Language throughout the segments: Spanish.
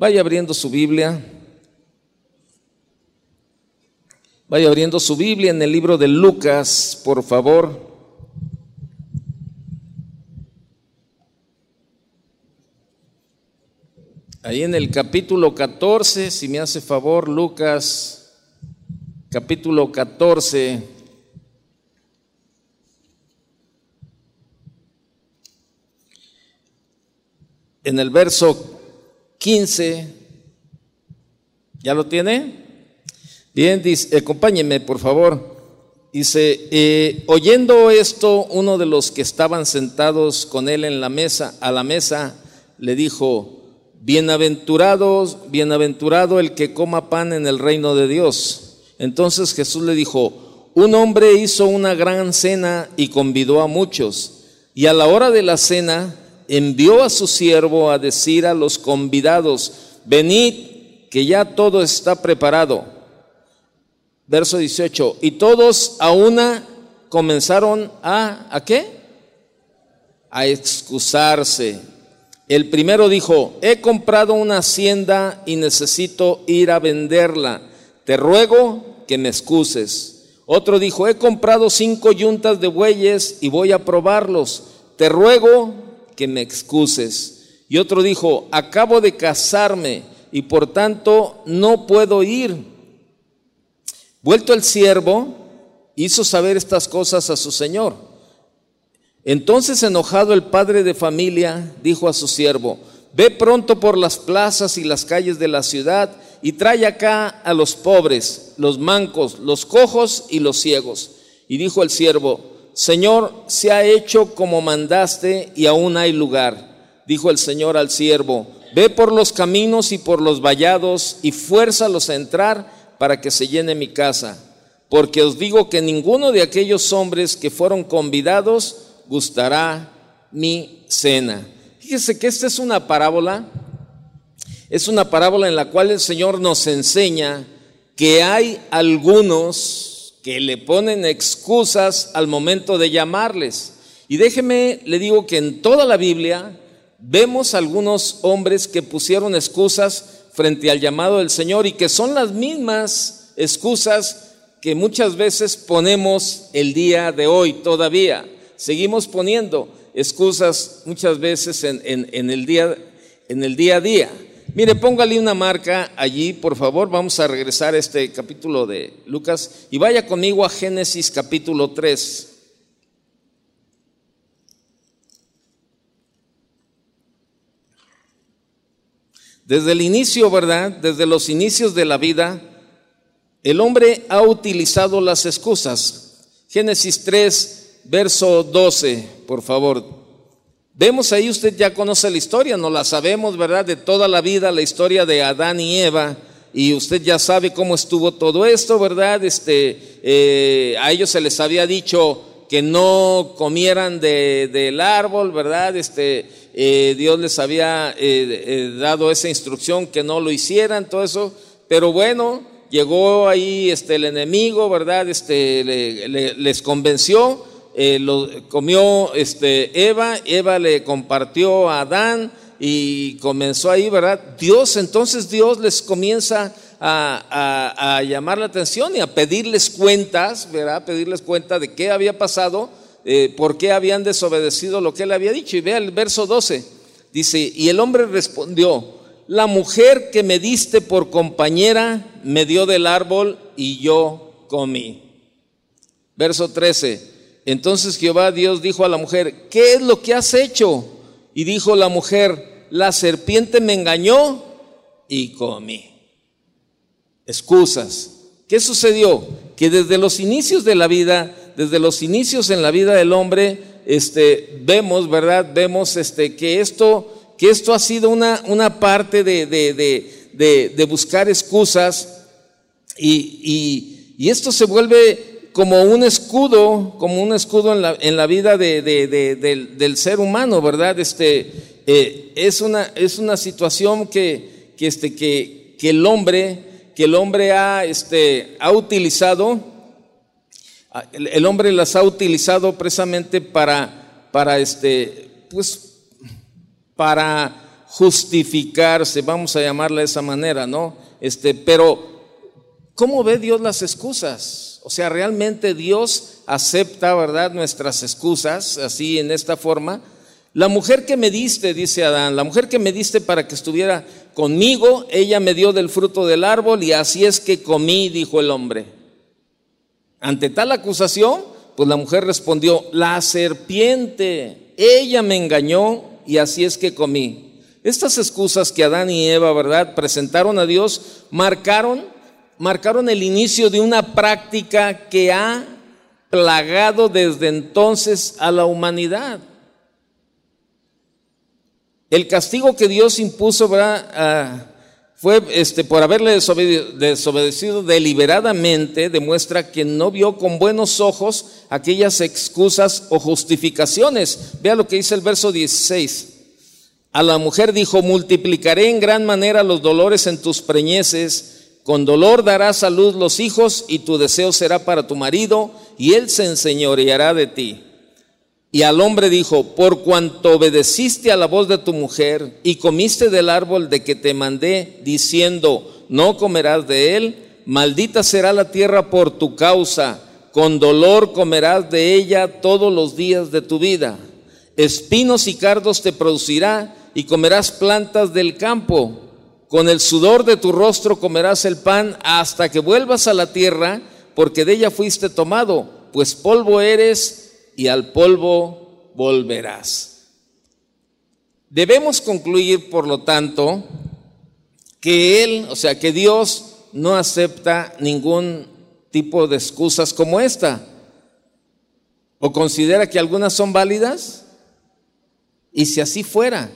Vaya abriendo su Biblia. Vaya abriendo su Biblia en el libro de Lucas, por favor. Ahí en el capítulo 14, si me hace favor, Lucas, capítulo 14. En el verso 15, ¿ya lo tiene? Bien, dice, acompáñenme por favor. Dice, eh, oyendo esto, uno de los que estaban sentados con él en la mesa, a la mesa, le dijo, bienaventurados, bienaventurado el que coma pan en el reino de Dios. Entonces Jesús le dijo, un hombre hizo una gran cena y convidó a muchos, y a la hora de la cena envió a su siervo a decir a los convidados, venid, que ya todo está preparado. Verso 18, y todos a una comenzaron a, ¿a qué? A excusarse el primero dijo, he comprado una hacienda y necesito ir a venderla. Te ruego que me excuses. Otro dijo, he comprado cinco yuntas de bueyes y voy a probarlos. Te ruego que me excuses. Y otro dijo, acabo de casarme y por tanto no puedo ir. Vuelto el siervo, hizo saber estas cosas a su señor. Entonces enojado el padre de familia dijo a su siervo, ve pronto por las plazas y las calles de la ciudad y trae acá a los pobres, los mancos, los cojos y los ciegos. Y dijo el siervo, Señor, se ha hecho como mandaste y aún hay lugar. Dijo el Señor al siervo, ve por los caminos y por los vallados y fuérzalos a entrar para que se llene mi casa. Porque os digo que ninguno de aquellos hombres que fueron convidados gustará mi cena. Fíjese que esta es una parábola, es una parábola en la cual el Señor nos enseña que hay algunos que le ponen excusas al momento de llamarles. Y déjeme, le digo que en toda la Biblia vemos algunos hombres que pusieron excusas frente al llamado del Señor y que son las mismas excusas que muchas veces ponemos el día de hoy todavía seguimos poniendo excusas muchas veces en, el, día, en el día a día. Mire, póngale una marca allí, por favor. Vamos a regresar a este capítulo de Lucas y vaya conmigo a Génesis capítulo 3. Desde el inicio, ¿verdad? Desde los inicios de la vida, el hombre ha utilizado las excusas. Génesis 3, verso 12, por favor. Vemos ahí, usted ya conoce la historia, no la sabemos, ¿verdad? De toda la vida, la historia de Adán y Eva. Y usted ya sabe cómo estuvo todo esto, ¿verdad? Este, eh, a ellos se les había dicho que no comieran del árbol, ¿verdad? Este, eh, Dios les había eh, dado esa instrucción que no lo hicieran, todo eso. Pero bueno, llegó ahí este, el enemigo, ¿verdad? Este, les convenció eh, lo comió este, Eva, Eva le compartió a Adán y comenzó ahí, ¿verdad? Dios, entonces Dios les comienza a, llamar la atención y a pedirles cuentas, ¿verdad? Pedirles cuenta de qué había pasado, eh, por qué habían desobedecido lo que él había dicho. Y vea el verso 12, dice, y el hombre respondió, la mujer que me diste por compañera me dio del árbol y yo comí. Verso 13, entonces Jehová Dios dijo a la mujer, ¿qué es lo que has hecho? Y dijo la mujer, la serpiente me engañó y comí. Excusas. ¿Qué sucedió? Que desde los inicios de la vida, desde los inicios en la vida del hombre, este, vemos, ¿verdad? Vemos este, que, esto, que esto ha sido una, una parte de, de, buscar excusas y, y esto se vuelve como un escudo, como un escudo en la, en la vida de, del, ser humano, ¿verdad? Este, eh, es, una, es una situación que, que, este, que, que, el hombre, que el hombre ha, este, ha utilizado, el, hombre las ha utilizado precisamente para, para, este, pues, para justificarse, vamos a llamarla de esa manera, ¿no? Este, pero ¿cómo ve Dios las excusas? O sea, realmente Dios acepta, ¿verdad?, nuestras excusas, así en esta forma. La mujer que me diste, dice Adán, la mujer que me diste para que estuviera conmigo, ella me dio del fruto del árbol y así es que comí, dijo el hombre. Ante tal acusación, pues la mujer respondió, la serpiente, ella me engañó y así es que comí. Estas excusas que Adán y Eva, ¿verdad?, presentaron a Dios, marcaron, marcaron el inicio de una práctica que ha plagado desde entonces a la humanidad. El castigo que Dios impuso. Ah, fue este, por haberle desobedecido deliberadamente, demuestra que no vio con buenos ojos aquellas excusas o justificaciones. Vea lo que dice el verso 16. A la mujer dijo, multiplicaré en gran manera los dolores en tus preñeces, con dolor darás a luz los hijos y tu deseo será para tu marido y él se enseñoreará de ti. Y al hombre dijo, por cuanto obedeciste a la voz de tu mujer y comiste del árbol de que te mandé, diciendo, no comerás de él, maldita será la tierra por tu causa, con dolor comerás de ella todos los días de tu vida. Espinos y cardos te producirá y comerás plantas del campo. Con el sudor de tu rostro comerás el pan hasta que vuelvas a la tierra, porque de ella fuiste tomado, pues polvo eres y al polvo volverás. Debemos concluir, por lo tanto, que Él, o sea, que Dios no acepta ningún tipo de excusas como esta. ¿O considera que algunas son válidas? Y si así fuera,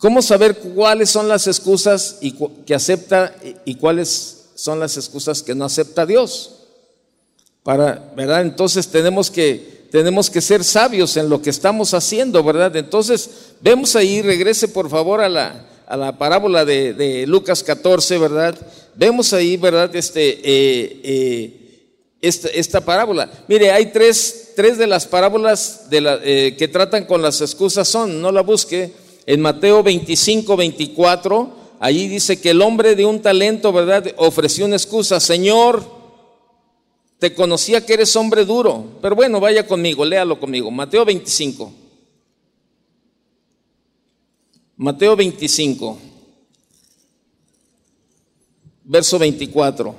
¿Cómo saber cuáles son las excusas que acepta y cuáles son las excusas que no acepta Dios? Para, ¿verdad? Entonces tenemos que, tenemos que ser sabios en lo que estamos haciendo, ¿verdad? Entonces, vemos ahí, regrese por favor a la, a la parábola de, Lucas 14, ¿verdad? Vemos ahí, ¿verdad? Este, eh, eh, esta, parábola. Mire, hay tres, tres de las parábolas de la, eh, que tratan con las excusas son, no la busque, en Mateo 25, 24, allí dice que el hombre de un talento, ¿verdad? Ofreció una excusa, Señor, te conocía que eres hombre duro, pero bueno, vaya conmigo, léalo conmigo. Mateo 25. Mateo 25, verso 24.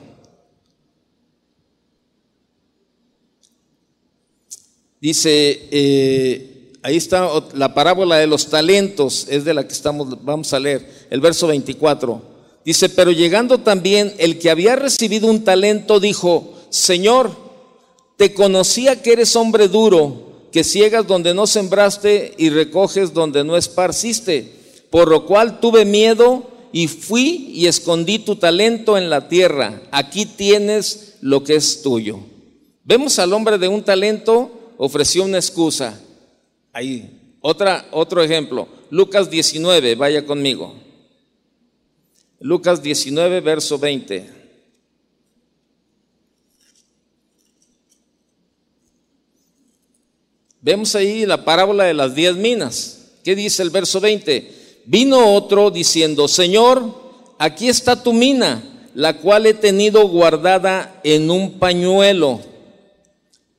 Dice, eh, ahí está la parábola de los talentos, es de la que estamos, vamos a leer, el verso 24. Dice, pero llegando también el que había recibido un talento dijo, Señor, te conocía que eres hombre duro, que ciegas donde no sembraste y recoges donde no esparciste, por lo cual tuve miedo y fui y escondí tu talento en la tierra. Aquí tienes lo que es tuyo. Vemos al hombre de un talento, ofreció una excusa. Ahí, otra, otro ejemplo, Lucas 19, vaya conmigo. Lucas 19, verso 20. Vemos ahí la parábola de las diez minas. ¿Qué dice el verso 20? Vino otro diciendo, Señor, aquí está tu mina, la cual he tenido guardada en un pañuelo,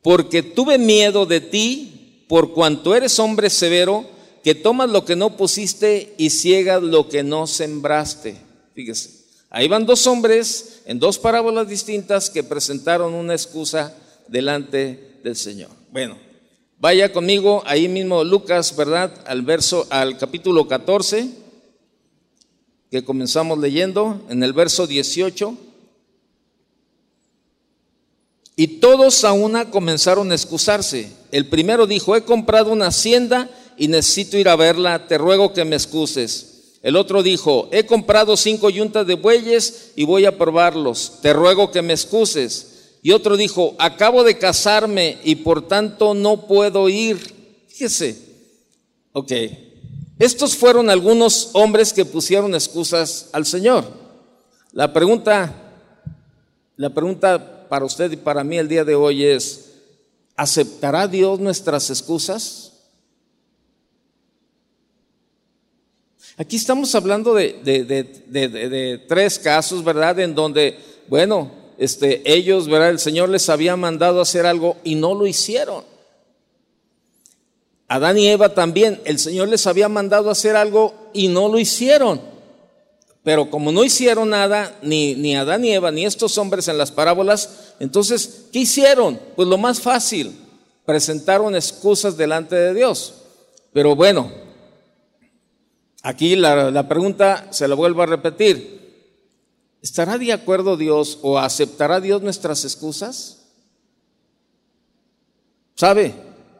porque tuve miedo de ti por cuanto eres hombre severo, que tomas lo que no pusiste y ciegas lo que no sembraste. Fíjese, ahí van dos hombres en dos parábolas distintas que presentaron una excusa delante del Señor. Bueno, vaya conmigo ahí mismo Lucas, ¿verdad? Al verso, al capítulo 14, que comenzamos leyendo, en el verso 18. Y todos a una comenzaron a excusarse. El primero dijo, he comprado una hacienda y necesito ir a verla, te ruego que me excuses. El otro dijo, he comprado cinco yuntas de bueyes y voy a probarlos, te ruego que me excuses. Y otro dijo, acabo de casarme y por tanto no puedo ir. Fíjese, ok, estos fueron algunos hombres que pusieron excusas al Señor. La pregunta, la pregunta para usted y para mí el día de hoy es, ¿aceptará Dios nuestras excusas? Aquí estamos hablando de, de, tres casos, ¿verdad? En donde, bueno, este, ellos, ¿verdad? El Señor les había mandado hacer algo y no lo hicieron. Adán y Eva también, el Señor les había mandado hacer algo y no lo hicieron. Pero como no hicieron nada, ni, ni Adán ni Eva, ni estos hombres en las parábolas, entonces, ¿qué hicieron? Pues lo más fácil, presentaron excusas delante de Dios. Pero bueno, aquí la, la pregunta se la vuelvo a repetir. ¿Estará de acuerdo Dios o aceptará Dios nuestras excusas? ¿Sabe?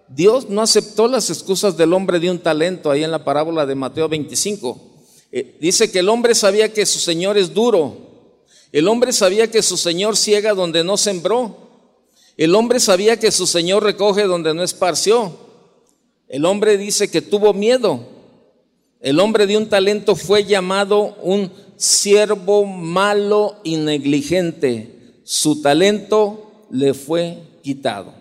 Dios no aceptó las excusas del hombre de un talento ahí en la parábola de Mateo 25. Eh, dice que el hombre sabía que su Señor es duro. El hombre sabía que su Señor ciega donde no sembró. El hombre sabía que su Señor recoge donde no esparció. El hombre dice que tuvo miedo. El hombre de un talento fue llamado un siervo malo y negligente. Su talento le fue quitado.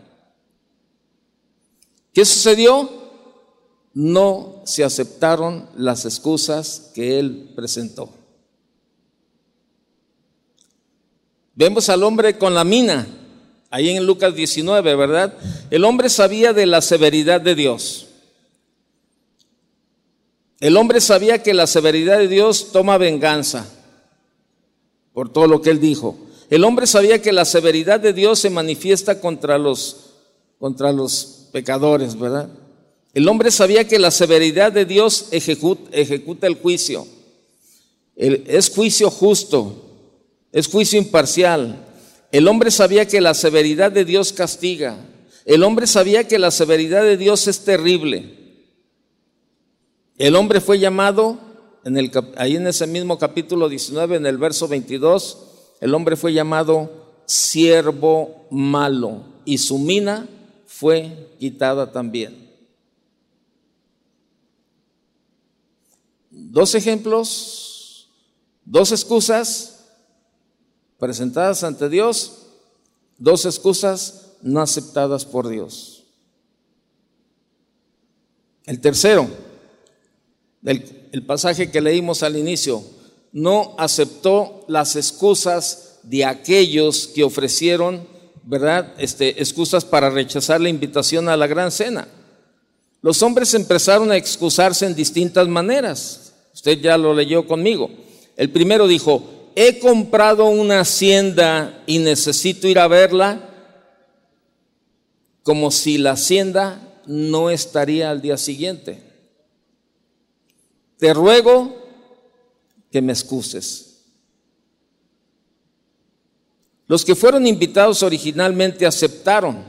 ¿Qué sucedió? No se aceptaron las excusas que él presentó. Vemos al hombre con la mina, ahí en Lucas 19, ¿verdad? El hombre sabía de la severidad de Dios. El hombre sabía que la severidad de Dios toma venganza por todo lo que él dijo. El hombre sabía que la severidad de Dios se manifiesta contra los, contra los pecadores, ¿verdad? El hombre sabía que la severidad de Dios ejecuta, el juicio. es juicio justo, es juicio imparcial. El hombre sabía que la severidad de Dios castiga. El hombre sabía que la severidad de Dios es terrible. El hombre fue llamado, en el, ahí en ese mismo capítulo 19, en el verso 22, el hombre fue llamado siervo malo y su mina fue quitada también. Dos ejemplos, dos excusas presentadas ante Dios, dos excusas no aceptadas por Dios. El tercero, el, el pasaje que leímos al inicio, no aceptó las excusas de aquellos que ofrecieron ¿verdad? Este, excusas para rechazar la invitación a la gran cena. Los hombres empezaron a excusarse en distintas maneras. Usted ya lo leyó conmigo. El primero dijo, he comprado una hacienda y necesito ir a verla, como si la hacienda no estaría al día siguiente. Te ruego que me excuses. Los que fueron invitados originalmente aceptaron,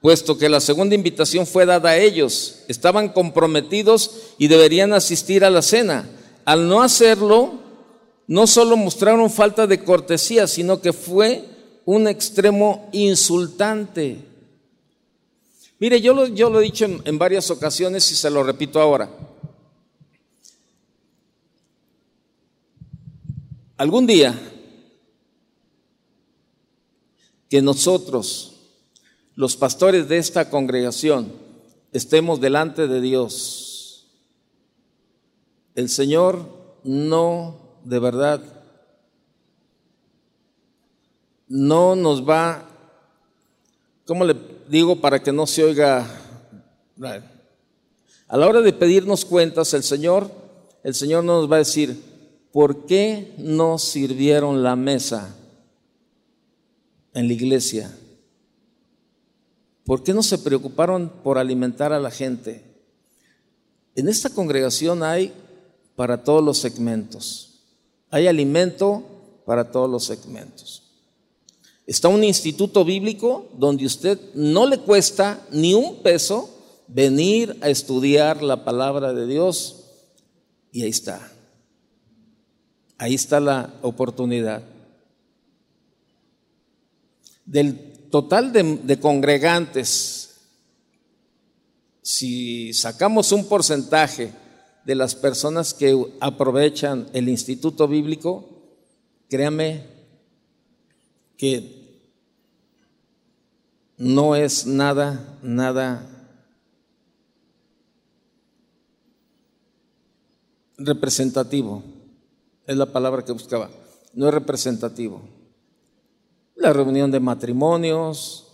puesto que la segunda invitación fue dada a ellos. Estaban comprometidos y deberían asistir a la cena. Al no hacerlo, no solo mostraron falta de cortesía, sino que fue un extremo insultante. Mire, yo lo, he dicho en varias ocasiones y se lo repito ahora. Algún día que nosotros, los pastores de esta congregación, estemos delante de Dios. El Señor no, de verdad, no nos va, ¿cómo le digo para que no se oiga? A la hora de pedirnos cuentas, el Señor, el Señor nos va a decir, ¿por qué no sirvieron la mesa? en la iglesia? ¿Por qué no se preocuparon por alimentar a la gente? En esta congregación hay para todos los segmentos. Hay alimento para todos los segmentos. Está un instituto bíblico donde usted no le cuesta ni un peso venir a estudiar la palabra de Dios. Y ahí está. Ahí está la oportunidad del total de, congregantes, si sacamos un porcentaje de las personas que aprovechan el instituto bíblico, créame que no es nada, nada representativo, es la palabra que buscaba, no es representativo. La reunión de matrimonios.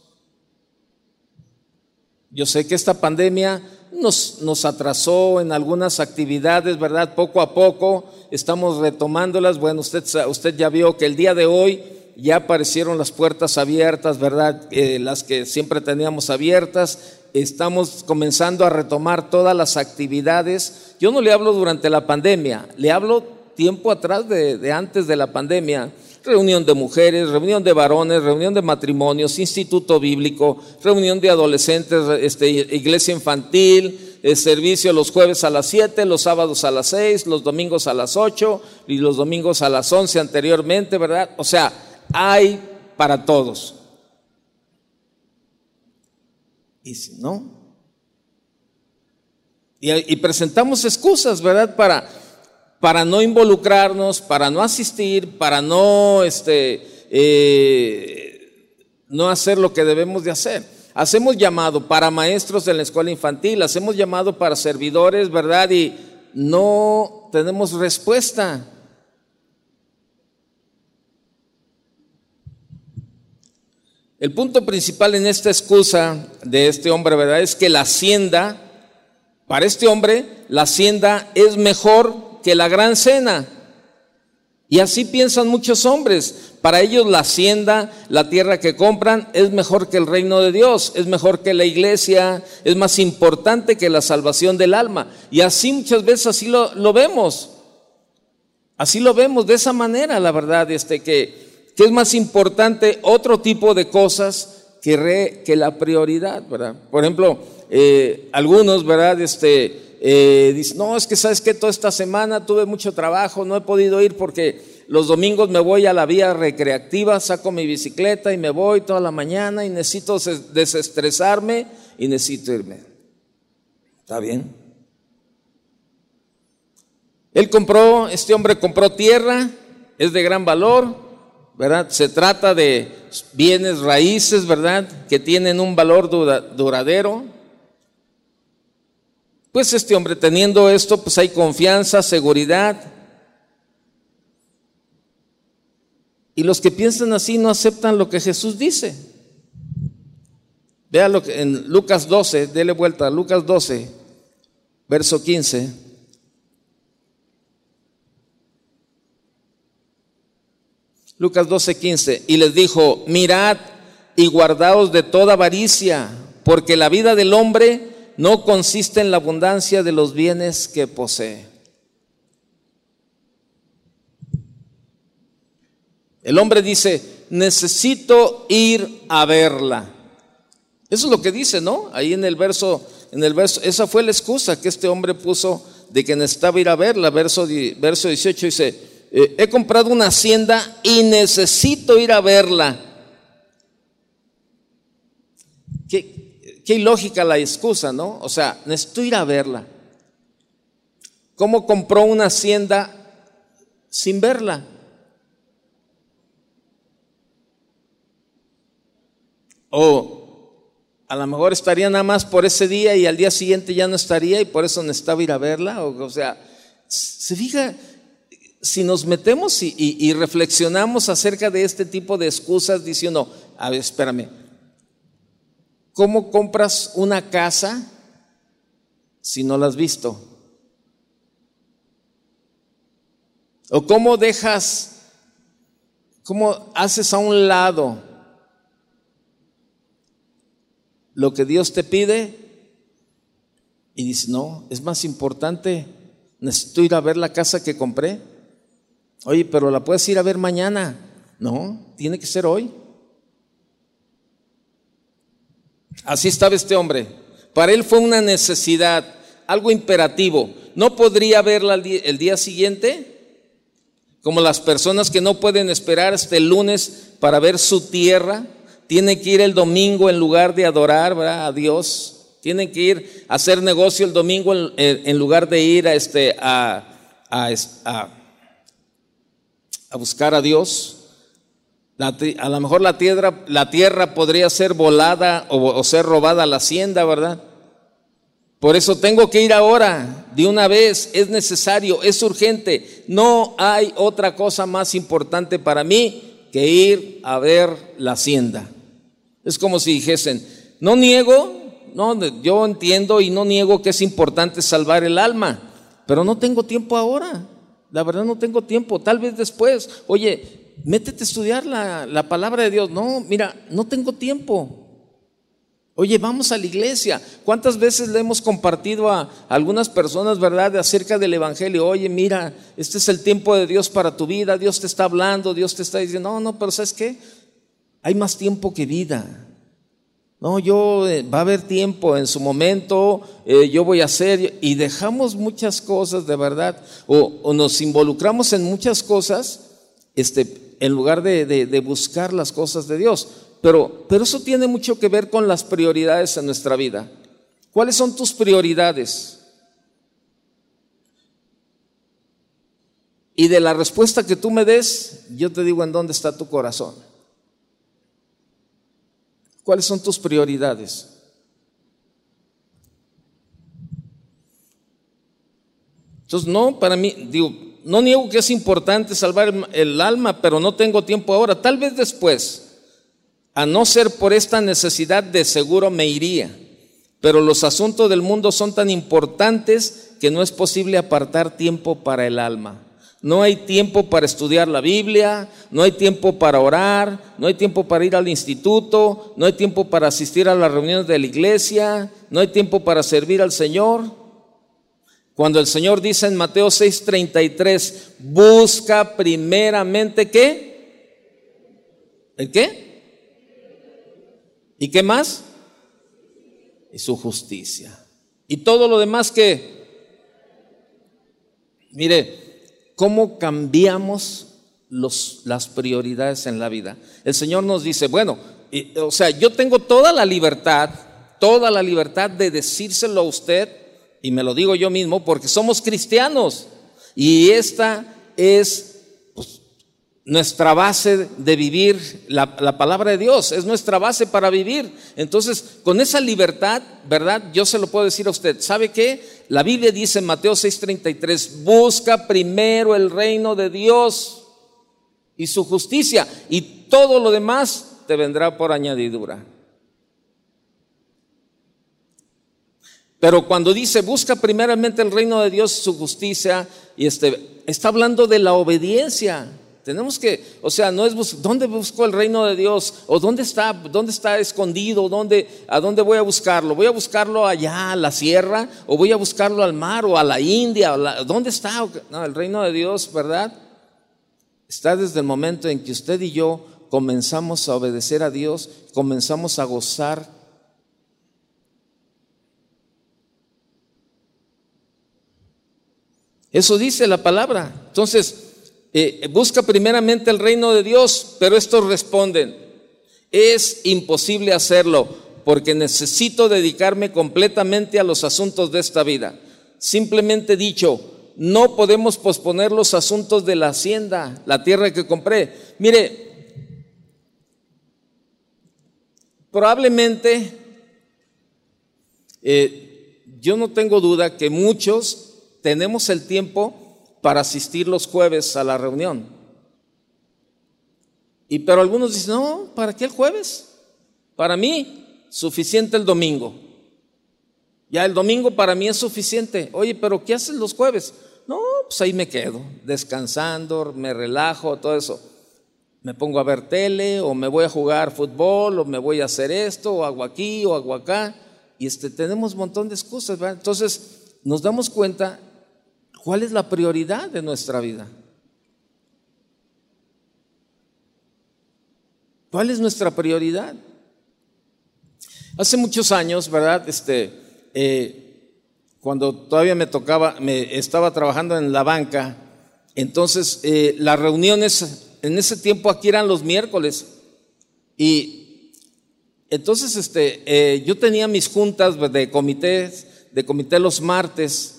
Yo sé que esta pandemia nos, nos atrasó en algunas actividades, ¿verdad? Poco a poco estamos retomándolas. Bueno, usted, usted ya vio que el día de hoy ya aparecieron las puertas abiertas, ¿verdad? Eh, las que siempre teníamos abiertas. Estamos comenzando a retomar todas las actividades. Yo no le hablo durante la pandemia, le hablo tiempo atrás de, de antes de la pandemia reunión de mujeres, reunión de varones, reunión de matrimonios, instituto bíblico, reunión de adolescentes, este, iglesia infantil, eh, servicio los jueves a las 7, los sábados a las 6, los domingos a las 8 y los domingos a las 11 anteriormente, ¿verdad? O sea, hay para todos. Y si no, y, presentamos excusas, ¿verdad? Para, para no involucrarnos, para no asistir, para no, este, eh, no hacer lo que debemos de hacer. Hacemos llamado para maestros de la escuela infantil, hacemos llamado para servidores, ¿verdad? Y no tenemos respuesta. El punto principal en esta excusa de este hombre, ¿verdad? Es que la hacienda, para este hombre, la hacienda es mejor que la gran cena. Y así piensan muchos hombres. Para ellos la hacienda, la tierra que compran, es mejor que el reino de Dios, es mejor que la iglesia, es más importante que la salvación del alma. Y así muchas veces así lo, vemos. Así lo vemos de esa manera, la verdad, este que que es más importante otro tipo de cosas que, que la prioridad, ¿verdad? Por ejemplo, eh, algunos, ¿verdad? Este, eh, dicen, no, es que sabes que toda esta semana tuve mucho trabajo, no he podido ir porque los domingos me voy a la vía recreativa, saco mi bicicleta y me voy toda la mañana y necesito desestresarme y necesito irme. ¿Está bien? Él compró, este hombre compró tierra, es de gran valor, ¿verdad? Se trata de bienes raíces, ¿verdad? Que tienen un valor duradero. Pues este hombre teniendo esto, pues hay confianza, seguridad. Y los que piensan así no aceptan lo que Jesús dice. Véalo en Lucas 12, dele vuelta a Lucas 12, verso 15. Lucas 12, 15. Y les dijo, mirad y guardaos de toda avaricia, porque la vida del hombre no consiste en la abundancia de los bienes que posee. El hombre dice, necesito ir a verla. Eso es lo que dice, ¿no? Ahí en el verso, en el verso, esa fue la excusa que este hombre puso de que necesitaba ir a verla. Verso, verso 18 dice, eh, he comprado una hacienda y necesito ir a verla. Qué, qué ilógica la excusa, ¿no? O sea, necesito ir a verla. ¿Cómo compró una hacienda sin verla? O a lo mejor estaría nada más por ese día y al día siguiente ya no estaría y por eso necesitaba ir a verla. O, sea, se fija, si nos metemos y, reflexionamos acerca de este tipo de excusas diciendo, a ver, espérame, ¿cómo compras una casa si no la has visto? ¿O cómo dejas, cómo haces a un lado lo que Dios te pide? Y dices, no, es más importante, necesito ir a ver la casa que compré. Oye, pero la puedes ir a ver mañana. No, tiene que ser hoy. Así estaba este hombre. Para él fue una necesidad, algo imperativo. No podría verla el día siguiente, como las personas que no pueden esperar hasta el lunes para ver su tierra. Tienen que ir el domingo en lugar de adorar a Dios. Tienen que ir a hacer negocio el domingo en, lugar de ir a, este, a buscar a Dios. A lo mejor la tierra, la tierra podría ser volada o, ser robada la hacienda, ¿verdad? Por eso tengo que ir ahora, de una vez, es necesario, es urgente. No hay otra cosa más importante para mí que ir a ver la hacienda. Es como si dijesen, no niego, no, yo entiendo y no niego que es importante salvar el alma, pero no tengo tiempo ahora. La verdad no tengo tiempo, tal vez después. Oye, métete a estudiar la, la palabra de Dios. No, mira, no tengo tiempo. Oye, vamos a la iglesia. ¿Cuántas veces le hemos compartido a algunas personas, verdad, acerca del Evangelio? Oye, mira, este es el tiempo de Dios para tu vida, Dios te está hablando, Dios te está diciendo, no, no, pero ¿sabes qué? Hay más tiempo que vida. No, yo, eh, va a haber tiempo en su momento, eh, yo voy a hacer, y dejamos muchas cosas de verdad, o, nos involucramos en muchas cosas, este, en lugar de, de buscar las cosas de Dios. Pero, pero eso tiene mucho que ver con las prioridades en nuestra vida. ¿Cuáles son tus prioridades? Y de la respuesta que tú me des, yo te digo en dónde está tu corazón. ¿Cuáles son tus prioridades? Entonces, no, para mí, digo, no niego que es importante salvar el alma, pero no tengo tiempo ahora, tal vez después. A no ser por esta necesidad, de seguro me iría. Pero los asuntos del mundo son tan importantes que no es posible apartar tiempo para el alma. No hay tiempo para estudiar la Biblia, no hay tiempo para orar, no hay tiempo para ir al instituto, no hay tiempo para asistir a las reuniones de la iglesia, no hay tiempo para servir al Señor. Cuando el Señor dice en Mateo 6:33, busca primeramente qué? ¿El qué? ¿Y qué más? Y su justicia. Y todo lo demás que, mire, ¿cómo cambiamos los, las prioridades en la vida? El Señor nos dice, bueno, o sea, yo tengo toda la libertad, toda la libertad de decírselo a usted, y me lo digo yo mismo, porque somos cristianos. Y esta es nuestra base de vivir, la, palabra de Dios es nuestra base para vivir. Entonces, con esa libertad, ¿verdad? Yo se lo puedo decir a usted. ¿Sabe qué? La Biblia dice en Mateo 6:33, busca primero el reino de Dios y su justicia y todo lo demás te vendrá por añadidura. Pero cuando dice busca primeramente el reino de Dios, su justicia, y este, está hablando de la obediencia. Tenemos que, o sea, no es dónde busco el reino de Dios o dónde está, dónde está escondido, dónde, a dónde voy a buscarlo. Voy a buscarlo allá a la sierra o voy a buscarlo al mar o a la India. ¿Dónde está? No, el reino de Dios, ¿verdad? Está desde el momento en que usted y yo comenzamos a obedecer a Dios, comenzamos a gozar Eso dice la palabra. Entonces, eh, busca primeramente el reino de Dios, pero estos responden, es imposible hacerlo porque necesito dedicarme completamente a los asuntos de esta vida. Simplemente dicho, no podemos posponer los asuntos de la hacienda, la tierra que compré. Mire, probablemente, eh, yo no tengo duda que muchos tenemos el tiempo para asistir los jueves a la reunión. Y pero algunos dicen, no, ¿para qué el jueves? Para mí, suficiente el domingo. Ya el domingo para mí es suficiente. Oye, pero ¿qué haces los jueves? No, pues ahí me quedo, descansando, me relajo, todo eso. Me pongo a ver tele, o me voy a jugar fútbol, o me voy a hacer esto, o hago aquí, o hago acá. Y este, tenemos un montón de excusas. Entonces, nos damos cuenta ¿Cuál es la prioridad de nuestra vida? ¿Cuál es nuestra prioridad? Hace muchos años, ¿verdad? Este, eh, cuando todavía me tocaba, me estaba trabajando en la banca, entonces eh, las reuniones en ese tiempo aquí eran los miércoles y entonces este, eh, yo tenía mis juntas de comités, de comité los martes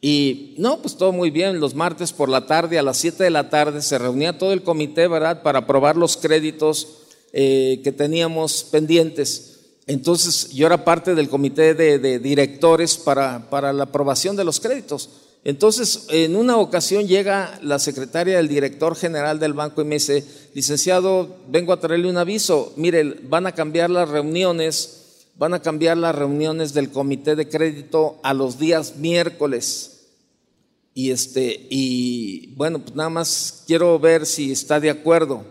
y no, pues todo muy bien. Los martes por la tarde, a las 7 de la tarde, se reunía todo el comité, ¿verdad?, para aprobar los créditos eh, que teníamos pendientes. entonces yo era parte del comité de, directores para, para la aprobación de los créditos. Entonces, en una ocasión llega la secretaria del director general del banco y me dice, licenciado, vengo a traerle un aviso, mire, van a cambiar las reuniones, van a cambiar las reuniones del comité de crédito a los días miércoles. Y este, y bueno, pues nada más quiero ver si está de acuerdo.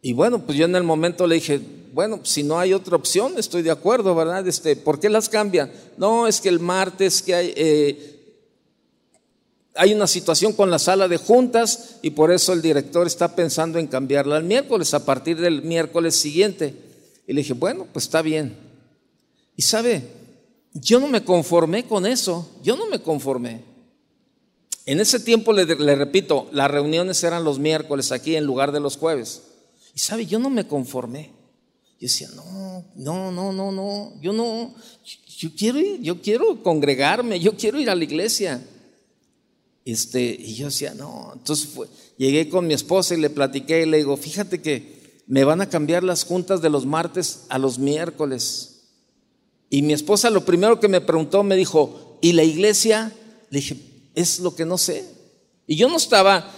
Y bueno, pues yo en el momento le dije, bueno, pues si no hay otra opción, estoy de acuerdo, ¿verdad? Este, ¿por qué las cambian? No, es que el martes que hay, eh, hay una situación con la sala de juntas y por eso el director está pensando en cambiarla al miércoles, a partir del miércoles siguiente. Y le dije, bueno, pues está bien. Y sabe, yo no me conformé con eso, yo no me conformé. En ese tiempo, le, repito, las reuniones eran los miércoles aquí en lugar de los jueves. Y sabe, yo no me conformé. Yo decía, no, no, no, no, no, yo no, yo quiero ir, yo quiero congregarme, yo quiero ir a la iglesia. Este, y yo decía, no, entonces llegué con mi esposa y le platiqué y le digo, fíjate que me van a cambiar las juntas de los martes a los miércoles. Y mi esposa lo primero que me preguntó me dijo, ¿y la iglesia? Le dije, es lo que no sé. Y yo no estaba,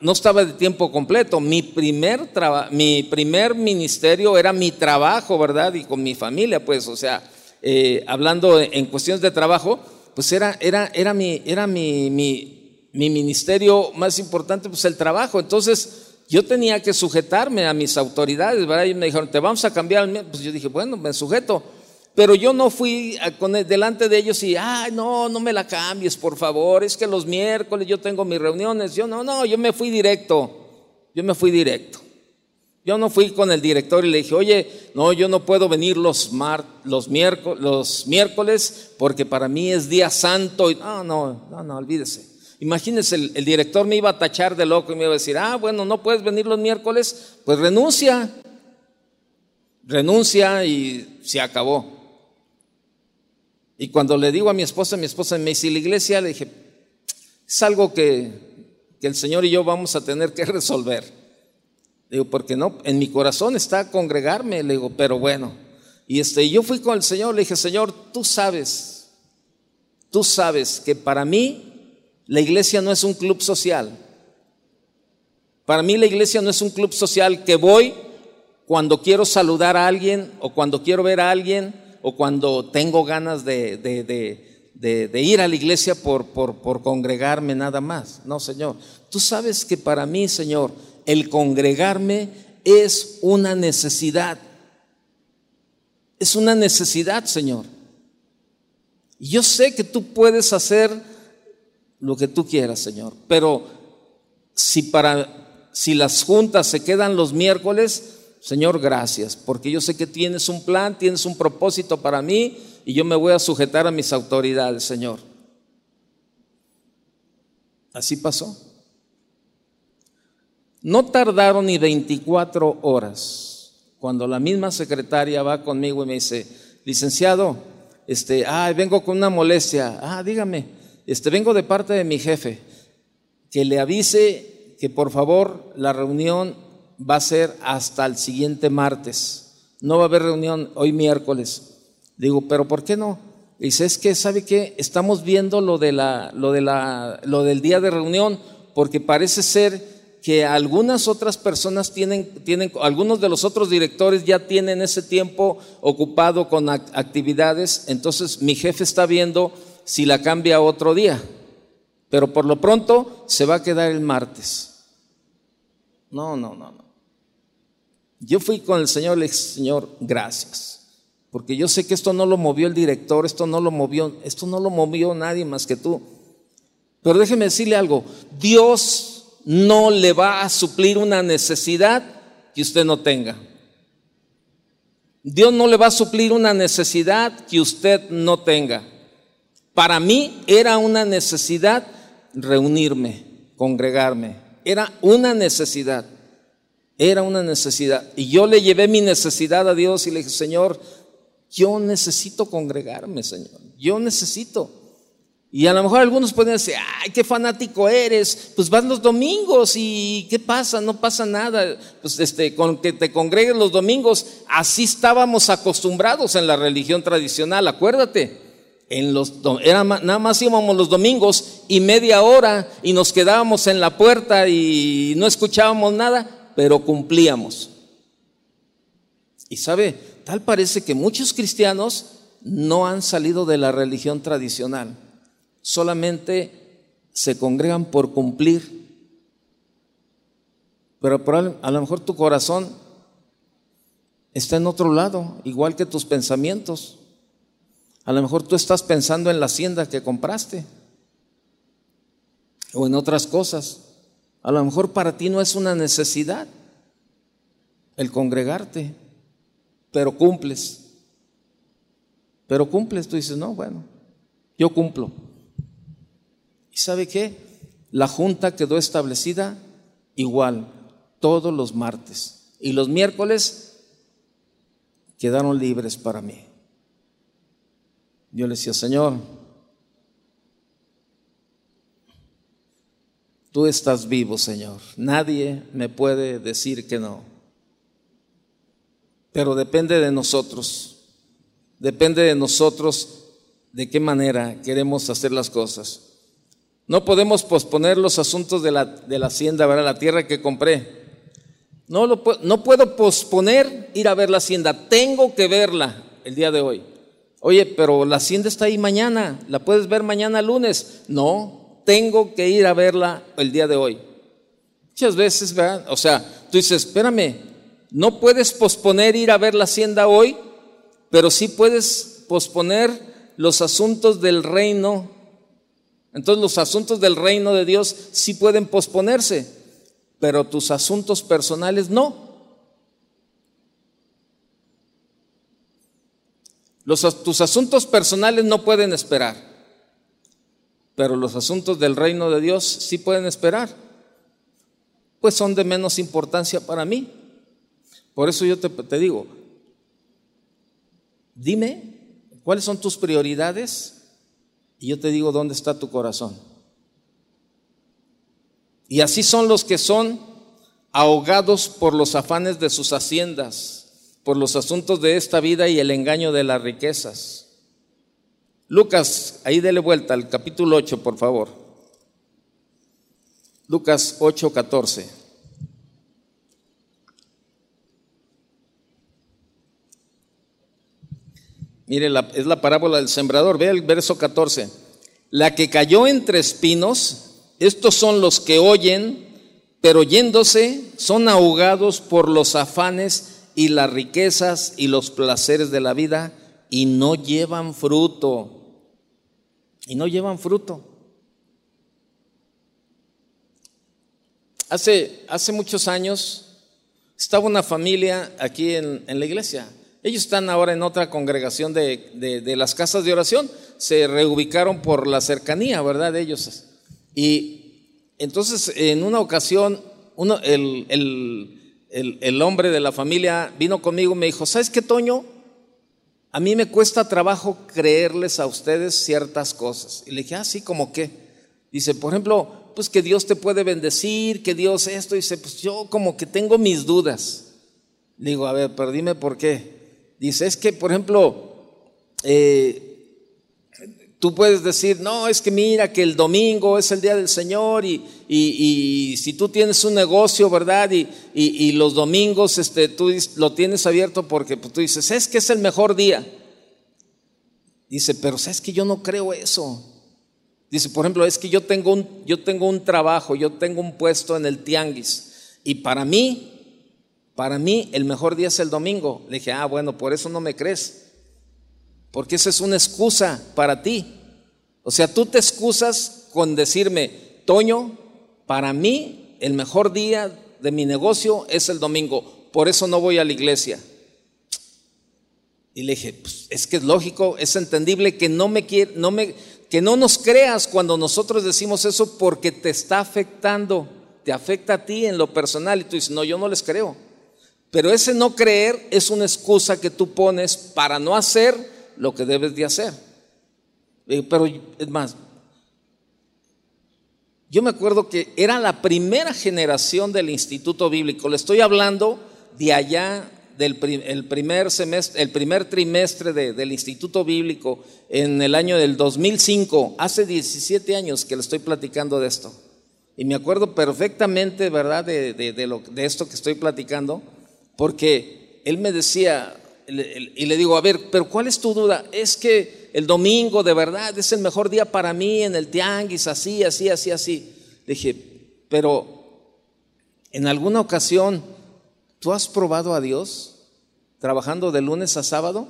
no estaba de tiempo completo. Mi primer, mi primer ministerio era mi trabajo, ¿verdad? Y con mi familia, pues, o sea, eh, hablando en cuestiones de trabajo, pues era, era, era, mi, era mi, mi, mi ministerio más importante, pues el trabajo. Entonces, yo tenía que sujetarme a mis autoridades, ¿verdad? Y me dijeron, te vamos a cambiar. Pues yo dije, bueno, me sujeto. Pero yo no fui delante de ellos y, ay, no, no me la cambies, por favor. Es que los miércoles yo tengo mis reuniones. Yo no, no, yo me fui directo. Yo me fui directo. Yo no fui con el director y le dije, oye, no, yo no puedo venir los, los, miércoles, los miércoles porque para mí es día santo. Y, no, no, no, no, olvídese. Imagínense, el, director me iba a tachar de loco y me iba a decir, ah, bueno, no puedes venir los miércoles, pues renuncia. Renuncia y se acabó. Y cuando le digo a mi esposa, mi esposa me dice, la iglesia? Le dije, es algo que, que el Señor y yo vamos a tener que resolver. Le digo, porque no, en mi corazón está congregarme, le digo, pero bueno. Y este, yo fui con el Señor, le dije, Señor, tú sabes, tú sabes que para mí la iglesia no es un club social. Para mí la iglesia no es un club social que voy cuando quiero saludar a alguien o cuando quiero ver a alguien o cuando tengo ganas de, de, ir a la iglesia por, por, por congregarme nada más. No, Señor. Tú sabes que para mí, Señor, el congregarme es una necesidad. Es una necesidad, Señor. Yo sé que tú puedes hacer lo que tú quieras, Señor. Pero si para si las juntas se quedan los miércoles, Señor, gracias, porque yo sé que tienes un plan, tienes un propósito para mí y yo me voy a sujetar a mis autoridades, Señor. Así pasó. No tardaron ni 24 horas cuando la misma secretaria va conmigo y me dice, licenciado, este, ah, vengo con una molestia. Ah, dígame este, vengo de parte de mi jefe, que le avise que por favor la reunión va a ser hasta el siguiente martes. No va a haber reunión hoy miércoles. Digo, pero ¿por qué no? Dice, es que, ¿sabe qué? Estamos viendo lo, de la, lo, de la, lo del día de reunión, porque parece ser que algunas otras personas tienen, tienen, algunos de los otros directores ya tienen ese tiempo ocupado con actividades, entonces mi jefe está viendo si la cambia otro día, pero por lo pronto se va a quedar el martes. No, no, no, no. Yo fui con el Señor le dije, Señor, gracias, porque yo sé que esto no lo movió el director, esto no lo movió, esto no lo movió nadie más que tú. Pero déjeme decirle algo, Dios no le va a suplir una necesidad que usted no tenga. Dios no le va a suplir una necesidad que usted no tenga. Para mí era una necesidad reunirme, congregarme. Era una necesidad. Era una necesidad. Y yo le llevé mi necesidad a Dios y le dije, Señor, yo necesito congregarme, Señor. Yo necesito. Y a lo mejor algunos pueden decir, ay, qué fanático eres, pues vas los domingos y ¿qué pasa? No pasa nada. Pues este, con que te congregues los domingos, así estábamos acostumbrados en la religión tradicional, acuérdate. En los, era, nada más íbamos los domingos y media hora y nos quedábamos en la puerta y no escuchábamos nada, pero cumplíamos. Y sabe, tal parece que muchos cristianos no han salido de la religión tradicional solamente se congregan por cumplir. Pero a lo mejor tu corazón está en otro lado, igual que tus pensamientos. A lo mejor tú estás pensando en la hacienda que compraste o en otras cosas. A lo mejor para ti no es una necesidad el congregarte, pero cumples. Pero cumples, tú dices, no, bueno, yo cumplo. ¿Y sabe qué? La junta quedó establecida igual todos los martes. Y los miércoles quedaron libres para mí. Yo le decía, Señor, tú estás vivo, Señor. Nadie me puede decir que no. Pero depende de nosotros. Depende de nosotros de qué manera queremos hacer las cosas. No podemos posponer los asuntos de la, de la hacienda, ¿verdad? La tierra que compré. No, lo, no puedo posponer ir a ver la hacienda. Tengo que verla el día de hoy. Oye, pero la hacienda está ahí mañana. ¿La puedes ver mañana lunes? No, tengo que ir a verla el día de hoy. Muchas veces. O sea, tú dices, espérame, no puedes posponer ir a ver la hacienda hoy, pero sí puedes posponer los asuntos del reino entonces los asuntos del reino de Dios sí pueden posponerse, pero tus asuntos personales no. Tus asuntos personales no pueden esperar, pero los asuntos del reino de Dios sí pueden esperar, pues son de menos importancia para mí. Por eso yo te, te digo, dime, ¿cuáles son tus prioridades? Y yo te digo, ¿dónde está tu corazón? Y así son los que son ahogados por los afanes de sus haciendas, por los asuntos de esta vida y el engaño de las riquezas. Lucas, ahí dele vuelta al capítulo 8, por favor. Lucas 8, 14. Mire, es la parábola del sembrador. Ve el verso 14. La que cayó entre espinos, estos son los que oyen, pero yéndose son ahogados por los afanes y las riquezas y los placeres de la vida y no llevan fruto. Y no llevan fruto. Hace, hace muchos años estaba una familia aquí en, en la iglesia ellos están ahora en otra congregación de, las casas de oración, se reubicaron por la cercanía, ¿verdad? De ellos. Y entonces en una ocasión, uno, el, el, hombre de la familia vino conmigo y me dijo, ¿sabes qué, Toño? A mí me cuesta trabajo creerles a ustedes ciertas cosas. Y le dije, ah, sí, ¿cómo qué? Dice, por ejemplo, pues que Dios te puede bendecir, que Dios esto. Dice, pues yo como que tengo mis dudas. Digo, a ver, pero dime por qué. Dice, es que, por ejemplo, eh, tú puedes decir, no, es que mira que el domingo es el día del Señor y, si tú tienes un negocio, ¿verdad? Y, los domingos este, tú lo tienes abierto porque pues, tú dices, es que es el mejor día. Dice, pero sabes que yo no creo eso. Dice, por ejemplo, es que yo tengo un, yo tengo un trabajo, yo tengo un puesto en el tianguis y para mí para mí el mejor día es el domingo. Le dije, ah, bueno, por eso no me crees. Porque esa es una excusa para ti. O sea, tú te excusas con decirme, Toño, para mí el mejor día de mi negocio es el domingo. Por eso no voy a la iglesia. Y le dije, pues, es que es lógico, es entendible que no me no me, que no nos creas cuando nosotros decimos eso porque te está afectando, te afecta a ti en lo personal y tú dices, no, yo no les creo. Pero ese no creer es una excusa que tú pones para no hacer lo que debes de hacer. Eh, pero es más, yo me acuerdo que era la primera generación del Instituto Bíblico. Le estoy hablando de allá del el primer semestre, el primer trimestre del Instituto Bíblico en el año del 2005. Hace 17 años que le estoy platicando de esto. Y me acuerdo perfectamente, ¿verdad?, de, de, de esto que estoy platicando, porque él me decía, y le digo, a ver, pero ¿cuál es tu duda? Es que el domingo de verdad es el mejor día para mí en el tianguis, así, así, así, así. Dije, pero en alguna ocasión, ¿tú has probado a Dios trabajando de lunes a sábado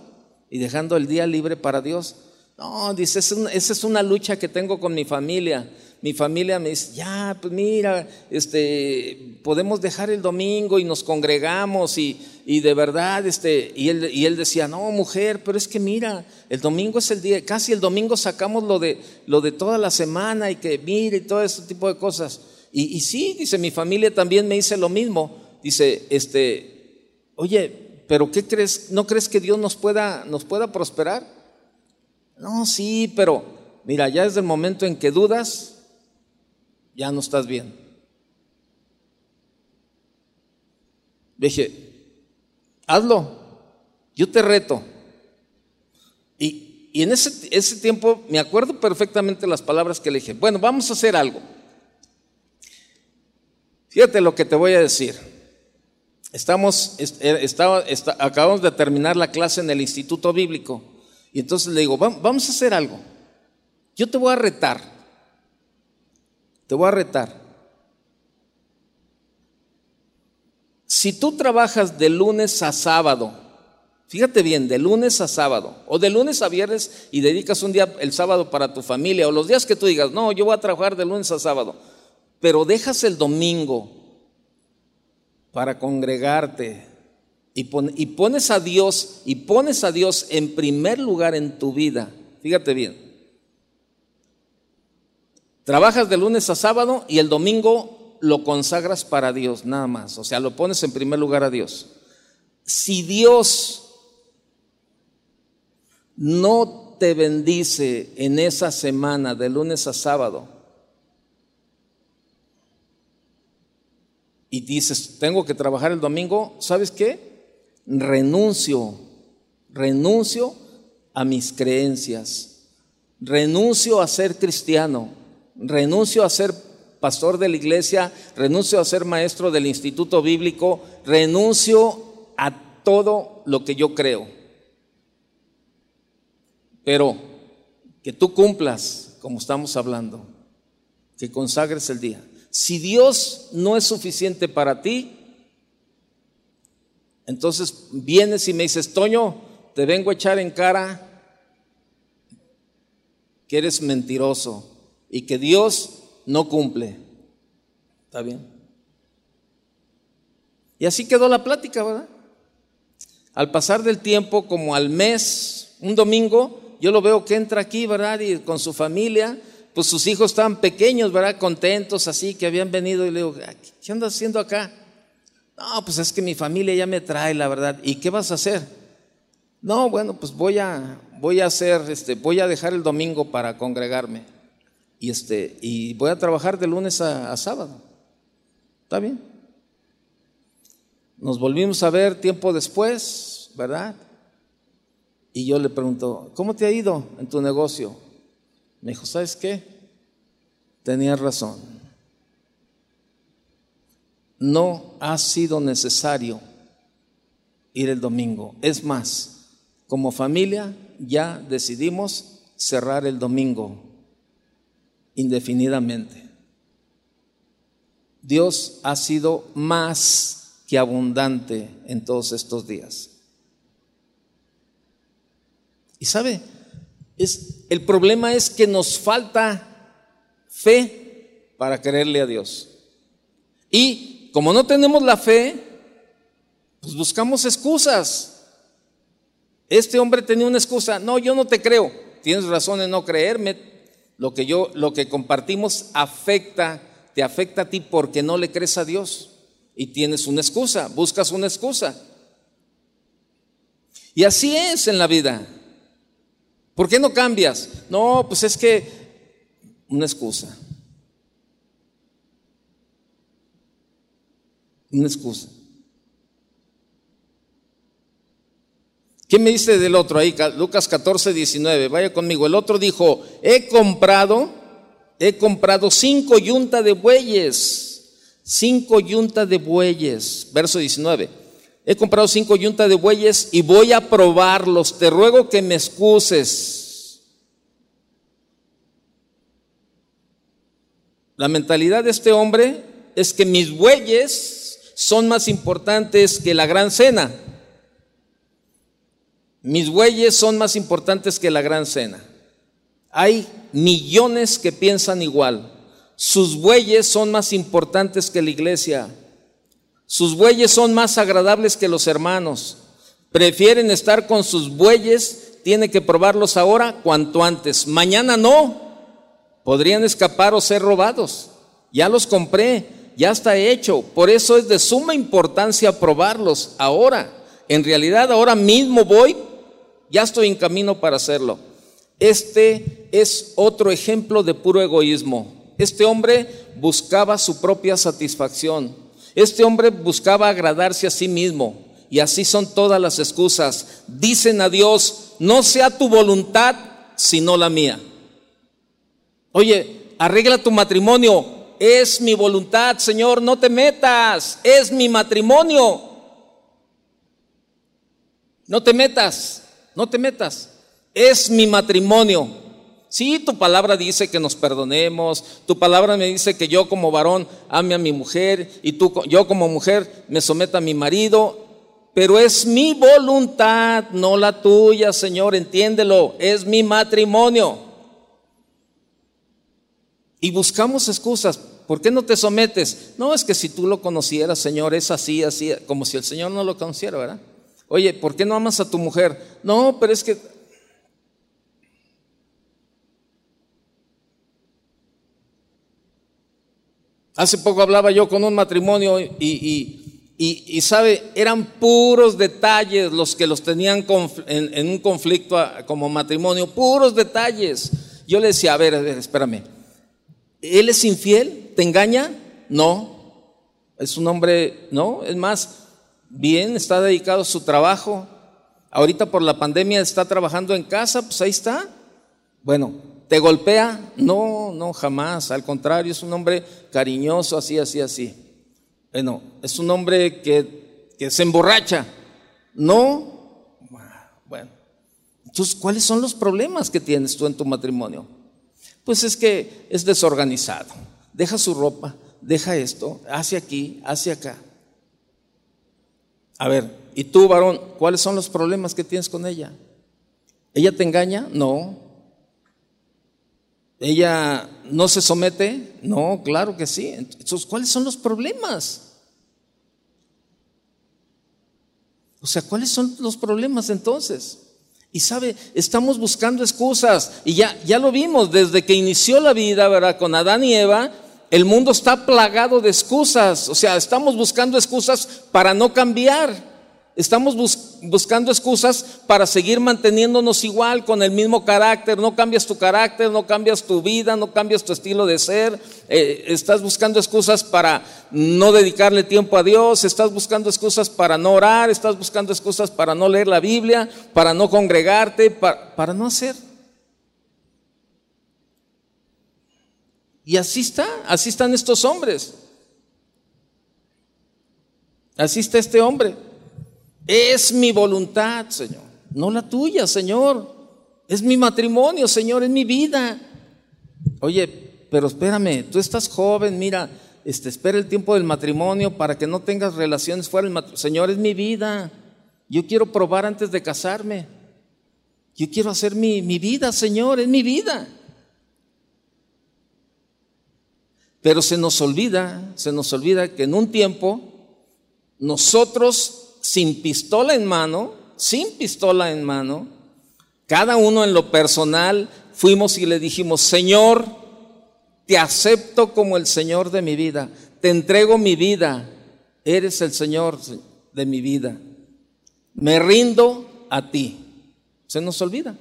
y dejando el día libre para Dios? No, dice, esa es una lucha que tengo con mi familia mi familia me dice, ya, pues mira, este, podemos dejar el domingo y nos congregamos y, de verdad, este, y él, y él decía, no, mujer, pero es que mira, el domingo es el día, casi el domingo sacamos lo de, lo de toda la semana y que mire y todo ese tipo de cosas. Y, y sí, dice, mi familia también me dice lo mismo. Dice, este, oye, pero ¿qué crees? ¿No crees que Dios nos pueda, nos pueda prosperar? No, sí, pero mira, ya desde el momento en que dudas, ya no estás bien. Dije, hazlo, yo te reto. Y, y en ese, ese tiempo me acuerdo perfectamente las palabras que le dije, bueno, vamos a hacer algo. Fíjate lo que te voy a decir. Estamos, eh, acabamos de terminar la clase en el Instituto Bíblico. Y entonces le digo, vamos a hacer algo. Yo te voy a retar. Te voy a retar. Si tú trabajas de lunes a sábado, fíjate bien, de lunes a sábado, o de lunes a viernes y dedicas un día el sábado para tu familia, o los días que tú digas, no, yo voy a trabajar de lunes a sábado, pero dejas el domingo para congregarte y, pones a Dios y pones a Dios en primer lugar en tu vida, fíjate bien, Trabajas de lunes a sábado y el domingo lo consagras para Dios, nada más. O sea, lo pones en primer lugar a Dios. Si Dios no te bendice en esa semana de lunes a sábado y dices, tengo que trabajar el domingo, ¿sabes qué? Renuncio, renuncio a mis creencias, renuncio a ser cristiano renuncio a ser pastor de la iglesia, renuncio a ser maestro del instituto bíblico, renuncio a todo lo que yo creo. Pero que tú cumplas, como estamos hablando, que consagres el día. Si Dios no es suficiente para ti, entonces vienes y me dices, Toño, te vengo a echar en cara que eres mentiroso, y que Dios no cumple. ¿Está bien? Y así quedó la plática, ¿verdad? Al pasar del tiempo, como al mes, un domingo, yo lo veo que entra aquí, ¿verdad? Y con su familia, pues sus hijos estaban pequeños, ¿verdad? Contentos, así, que habían venido. Y le digo, ¿qué andas haciendo acá? No, pues es que mi familia ya me trae, la verdad. ¿Y qué vas a hacer? No, bueno, pues voy a, voy a hacer, este, voy a dejar el domingo para congregarme y, este, y voy a trabajar de lunes a, sábado. ¿Está bien? Nos volvimos a ver tiempo después, ¿verdad? Y yo le pregunto, ¿cómo te ha ido en tu negocio? Me dijo, ¿sabes qué? Tenías razón. No ha sido necesario ir el domingo. Es más, como familia ya decidimos cerrar el domingo indefinidamente. Dios ha sido más que abundante en todos estos días. Y sabe, es, el problema es que nos falta fe para creerle a Dios. Y como no tenemos la fe, pues buscamos excusas. Este hombre tenía una excusa, no, yo no te creo. Tienes razón en no creerme, lo que yo, lo que compartimos afecta, te afecta a ti porque no le crees a Dios y tienes una excusa, buscas una excusa. Y así es en la vida. ¿Por qué no cambias? No, pues es que una excusa. Una excusa. ¿Qué me dice del otro ahí? Lucas 14, 19. Vaya conmigo. El otro dijo, he comprado, he comprado cinco yuntas de bueyes. Cinco yuntas de bueyes. Verso 19. He comprado cinco yuntas de bueyes y voy a probarlos. Te ruego que me excuses. La mentalidad de este hombre es que mis bueyes son más importantes que la gran cena. Mis bueyes son más importantes que la gran cena. Hay millones que piensan igual. Sus bueyes son más importantes que la iglesia. Sus bueyes son más agradables que los hermanos. Prefieren estar con sus bueyes, tiene que probarlos ahora cuanto antes. Mañana no. Podrían escapar o ser robados. Ya los compré, ya está hecho. Por eso es de suma importancia probarlos ahora. En realidad ahora mismo voy ya estoy en camino para hacerlo. Este es otro ejemplo de puro egoísmo. Este hombre buscaba su propia satisfacción. Este hombre buscaba agradarse a sí mismo. Y así son todas las excusas. Dicen a Dios, no sea tu voluntad, sino la mía. Oye, arregla tu matrimonio. Es mi voluntad, Señor, no te metas. Es mi matrimonio. No te metas no te metas. Es mi matrimonio. Sí, tu palabra dice que nos perdonemos, tu palabra me dice que yo como varón ame a mi mujer y tú, yo como mujer me someta a mi marido, pero es mi voluntad, no la tuya, Señor, entiéndelo, es mi matrimonio. Y buscamos excusas, ¿por qué no te sometes? No, es que si tú lo conocieras, Señor, es así, así, como si el Señor no lo conociera, ¿verdad? Oye, ¿por qué no amas a tu mujer? No, pero es que... Hace poco hablaba yo con un matrimonio y, y, sabe, eran puros detalles los que los tenían en, en, un conflicto como matrimonio, puros detalles. Yo le decía, a ver, a ver, espérame, ¿él es infiel? ¿Te engaña? No. Es un hombre, no, es más, bien, está dedicado a su trabajo. Ahorita por la pandemia está trabajando en casa, pues ahí está. Bueno, ¿te golpea? No, no, jamás. Al contrario, es un hombre cariñoso, así, así, así. Bueno, es un hombre que, que se emborracha. No. Bueno, entonces, ¿cuáles son los problemas que tienes tú en tu matrimonio? Pues es que es desorganizado. Deja su ropa, deja esto, hace aquí, hace acá. A ver, ¿y tú, varón, cuáles son los problemas que tienes con ella? ¿Ella te engaña? No. ¿Ella no se somete? No, claro que sí. Entonces, ¿cuáles son los problemas? O sea, ¿cuáles son los problemas entonces? Y sabe, estamos buscando excusas. Y ya, ya lo vimos desde que inició la vida, ¿verdad? Con Adán y Eva, el mundo está plagado de excusas, o sea, estamos buscando excusas para no cambiar. Estamos buscando excusas para seguir manteniéndonos igual, con el mismo carácter. No cambias tu carácter, no cambias tu vida, no cambias tu estilo de ser. Eh, estás buscando excusas para no dedicarle tiempo a Dios, estás buscando excusas para no orar, estás buscando excusas para no leer la Biblia, para no congregarte, para no hacer. Y así está, así están estos hombres. Así está este hombre. Es mi voluntad, Señor, no la tuya, Señor. Es mi matrimonio, Señor, es mi vida. Oye, pero espérame, tú estás joven, mira, este, espera el tiempo del matrimonio para que no tengas relaciones fuera del matrimonio. Señor, es mi vida. Yo quiero probar antes de casarme. Yo quiero hacer mi, mi vida, Señor, es mi vida. Pero se nos olvida, se nos olvida que en un tiempo nosotros sin pistola en mano, sin pistola en mano, cada uno en lo personal fuimos y le dijimos, Señor, te acepto como el Señor de mi vida, te entrego mi vida, eres el Señor de mi vida, me rindo a ti. Se nos olvida.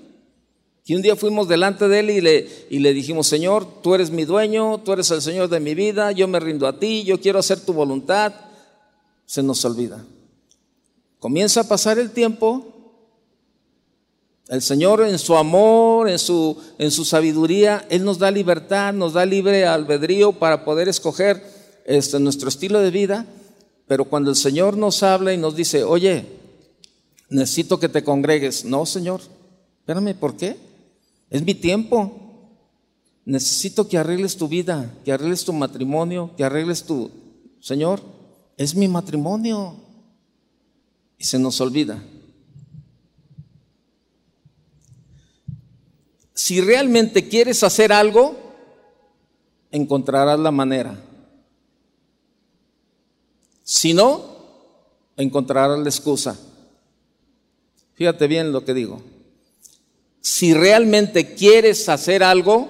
Y un día fuimos delante de él y le, y le dijimos, Señor, tú eres mi dueño, tú eres el Señor de mi vida, yo me rindo a ti, yo quiero hacer tu voluntad. se nos olvida. Comienza a pasar el tiempo, el Señor en su amor, en su, en su sabiduría, Él nos da libertad, nos da libre albedrío para poder escoger este, nuestro estilo de vida, pero cuando el Señor nos habla y nos dice, oye, necesito que te congregues, no, Señor, espérame, ¿por qué? Es mi tiempo. Necesito que arregles tu vida, que arregles tu matrimonio, que arregles tu, Señor, es mi matrimonio. Y se nos olvida. Si realmente quieres hacer algo, encontrarás la manera. Si no, encontrarás la excusa. Fíjate bien lo que digo. Si realmente quieres hacer algo,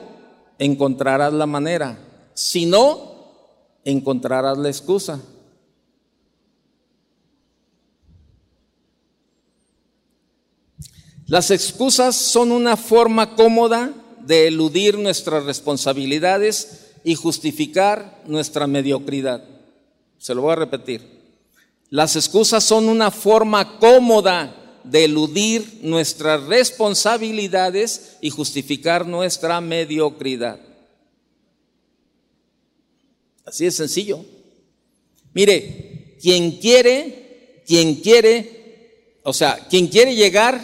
encontrarás la manera. Si no, encontrarás la excusa. Las excusas son una forma cómoda de eludir nuestras responsabilidades y justificar nuestra mediocridad. Se lo voy a repetir. Las excusas son una forma cómoda de eludir nuestras responsabilidades y justificar nuestra mediocridad. Así de sencillo. Mire, quien quiere, quien quiere, o sea, quien quiere llegar,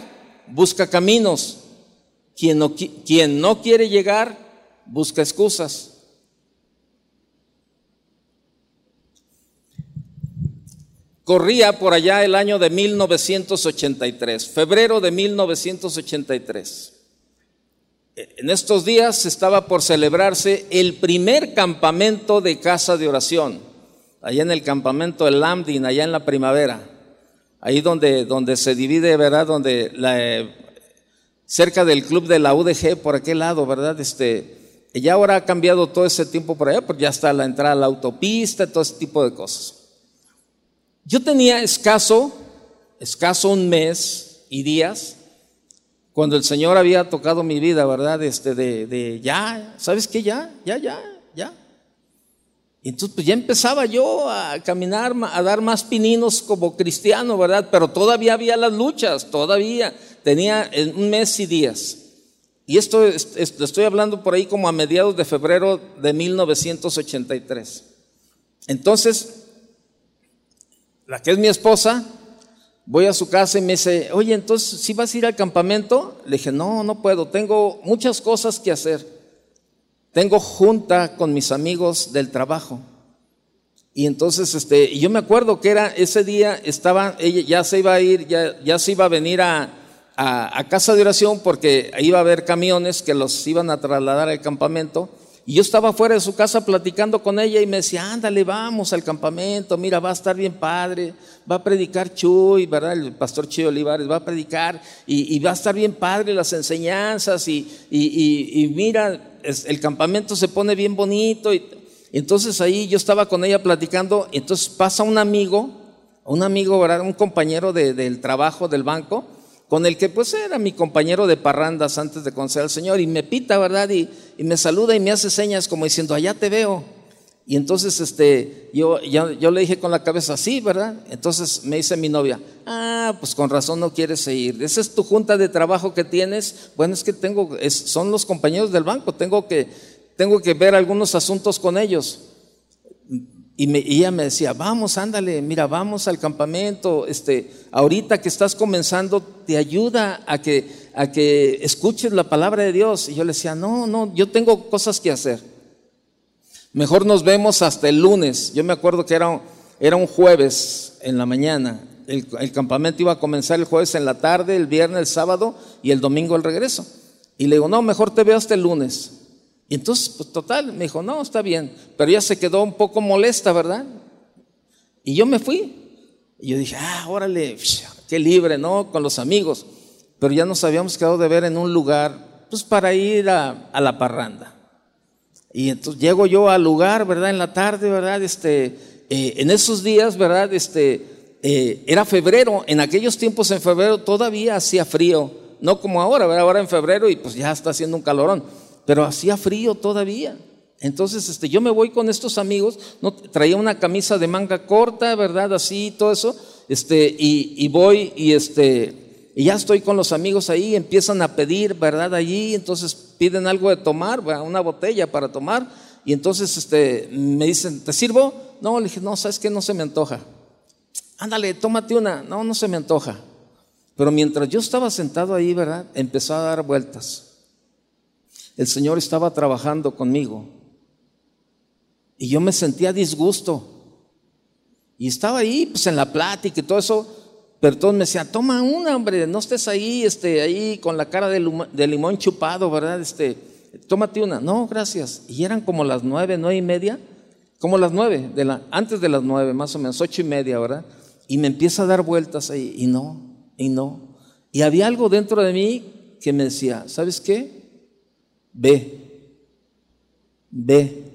busca caminos. Quien no, quien no quiere llegar, busca excusas. Corría por allá el año de 1983, febrero de 1983. En estos días estaba por celebrarse el primer campamento de casa de oración, allá en el campamento de Lambdin, allá en la primavera, ahí donde, donde se divide, ¿verdad? Donde la, cerca del club de la UDG, por aquel lado, ¿verdad? Este, ya ahora ha cambiado todo ese tiempo por allá, porque ya está la entrada a la autopista, todo ese tipo de cosas. Yo tenía escaso, escaso un mes y días, cuando el Señor había tocado mi vida, ¿verdad? Este, de, de ya, ¿sabes qué? Ya, ya, ya, ya. Y entonces pues ya empezaba yo a caminar, a dar más pininos como cristiano, ¿verdad? Pero todavía había las luchas, todavía. Tenía un mes y días. Y esto estoy hablando por ahí como a mediados de febrero de 1983. Entonces, la que es mi esposa, voy a su casa y me dice, oye, entonces, ¿si vas a ir al campamento? Le dije, no, no puedo, tengo muchas cosas que hacer. Tengo junta con mis amigos del trabajo. Y entonces, este, yo me acuerdo que era ese día, estaba, ella ya se iba a ir, ya, ya se iba a venir a, a casa de oración porque iba a haber camiones que los iban a trasladar al campamento. Y yo estaba fuera de su casa platicando con ella y me decía, ándale, vamos al campamento, mira, va a estar bien padre, va a predicar Chuy, ¿verdad? El pastor Chuy Olivares va a predicar y, va a estar bien padre las enseñanzas y, y mira, el campamento se pone bien bonito. Y, entonces ahí yo estaba con ella platicando, entonces pasa un amigo, un amigo, ¿verdad? Un compañero del trabajo del banco, con el que pues era mi compañero de parrandas antes de conocer al Señor, y me pita, ¿verdad? Y, me saluda y me hace señas como diciendo, allá te veo. Y entonces este, yo, yo le dije con la cabeza, sí, ¿verdad? Entonces me dice mi novia, ah, pues con razón no quieres ir. Esa es tu junta de trabajo que tienes. Bueno, es que tengo, son los compañeros del banco, tengo que, tengo que ver algunos asuntos con ellos. Y, ella me decía, vamos, ándale, mira, vamos al campamento, este, ahorita que estás comenzando, te ayuda a que, a que escuches la palabra de Dios. Y yo le decía, no, no, yo tengo cosas que hacer. Mejor nos vemos hasta el lunes. Yo me acuerdo que era, era un jueves en la mañana. El, el, campamento iba a comenzar el jueves en la tarde, el viernes, el sábado y el domingo el regreso. Y le digo, no, mejor te veo hasta el lunes. Y entonces, pues total, me dijo, no, está bien. Pero ella se quedó un poco molesta, ¿verdad? Y yo me fui. Y yo dije, ah, órale, qué libre, ¿no? Con los amigos. Pero ya nos habíamos quedado de ver en un lugar, pues para ir a, la parranda. Y entonces llego yo al lugar, ¿verdad? En la tarde, ¿verdad? Este, eh, en esos días, ¿verdad? Este, eh, era febrero. En aquellos tiempos en febrero todavía hacía frío. No como ahora, ¿verdad? Ahora en febrero y pues ya está haciendo un calorón pero hacía frío todavía. Entonces, este, yo me voy con estos amigos, no, traía una camisa de manga corta, ¿verdad? Así, todo eso, este, y, y voy y este, y ya estoy con los amigos ahí, empiezan a pedir, ¿verdad? Allí, entonces piden algo de tomar, una botella para tomar, y entonces este, me dicen, ¿te sirvo? No, le dije, no, ¿sabes qué? No se me antoja. Ándale, tómate una. No, no se me antoja. Pero mientras yo estaba sentado ahí, ¿verdad? Empezó a dar vueltas. El Señor estaba trabajando conmigo. Y yo me sentía disgusto. Y estaba ahí, pues en la plática y todo eso. Pero todos me decían, toma una, hombre, no estés ahí, este, ahí con la cara de, limón chupado, ¿verdad? Este, tómate una. No, gracias. Y eran como las nueve, nueve y media. Como las nueve, de la, antes de las nueve, más o menos, ocho y media, ¿verdad? Y me empieza a dar vueltas ahí, y no, y no. Y había algo dentro de mí que me decía, ¿sabes qué? Ve, ve,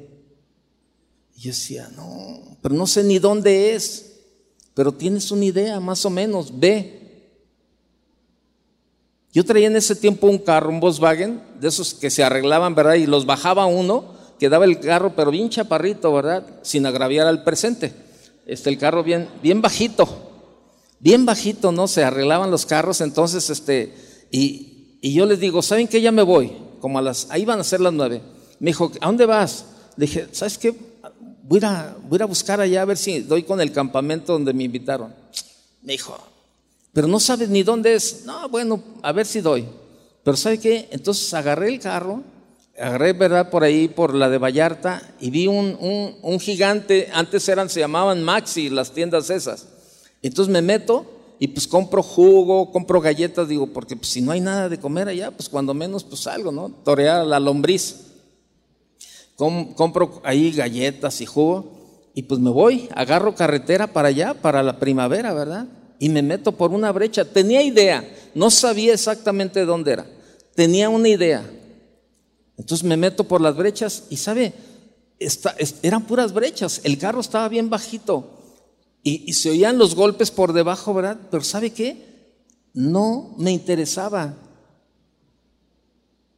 y yo decía, no, pero no sé ni dónde es, pero tienes una idea, más o menos, ve. Yo traía en ese tiempo un carro, un Volkswagen, de esos que se arreglaban, ¿verdad? Y los bajaba uno, quedaba el carro, pero bien chaparrito, ¿verdad? Sin agraviar al presente. Este, el carro bien, bien bajito, bien bajito, ¿no? Se arreglaban los carros, entonces, este, y, y yo les digo, ¿saben qué? Ya me voy, como a las, ahí van a ser las nueve. Me dijo, ¿a dónde vas? Le dije, ¿sabes qué? voy a, voy a buscar allá a ver si doy con el campamento donde me invitaron. Me dijo, pero no sabes ni dónde es. No, bueno, a ver si doy. Pero ¿sabe qué? Entonces agarré el carro, agarré, ¿verdad? Por ahí, por la de Vallarta, y vi un, un, gigante, antes eran, se llamaban Maxi, las tiendas esas. Entonces me meto y pues compro jugo, compro galletas, digo, porque pues, si no hay nada de comer allá, pues cuando menos pues algo, ¿no? Torear la lombriz compro ahí galletas y jugo y pues me voy, agarro carretera para allá, para la primavera, ¿verdad? Y me meto por una brecha. Tenía idea, no sabía exactamente dónde era, tenía una idea. Entonces me meto por las brechas y sabe, eran puras brechas, el carro estaba bien bajito y, se oían los golpes por debajo, ¿verdad? Pero ¿sabe qué? No me interesaba.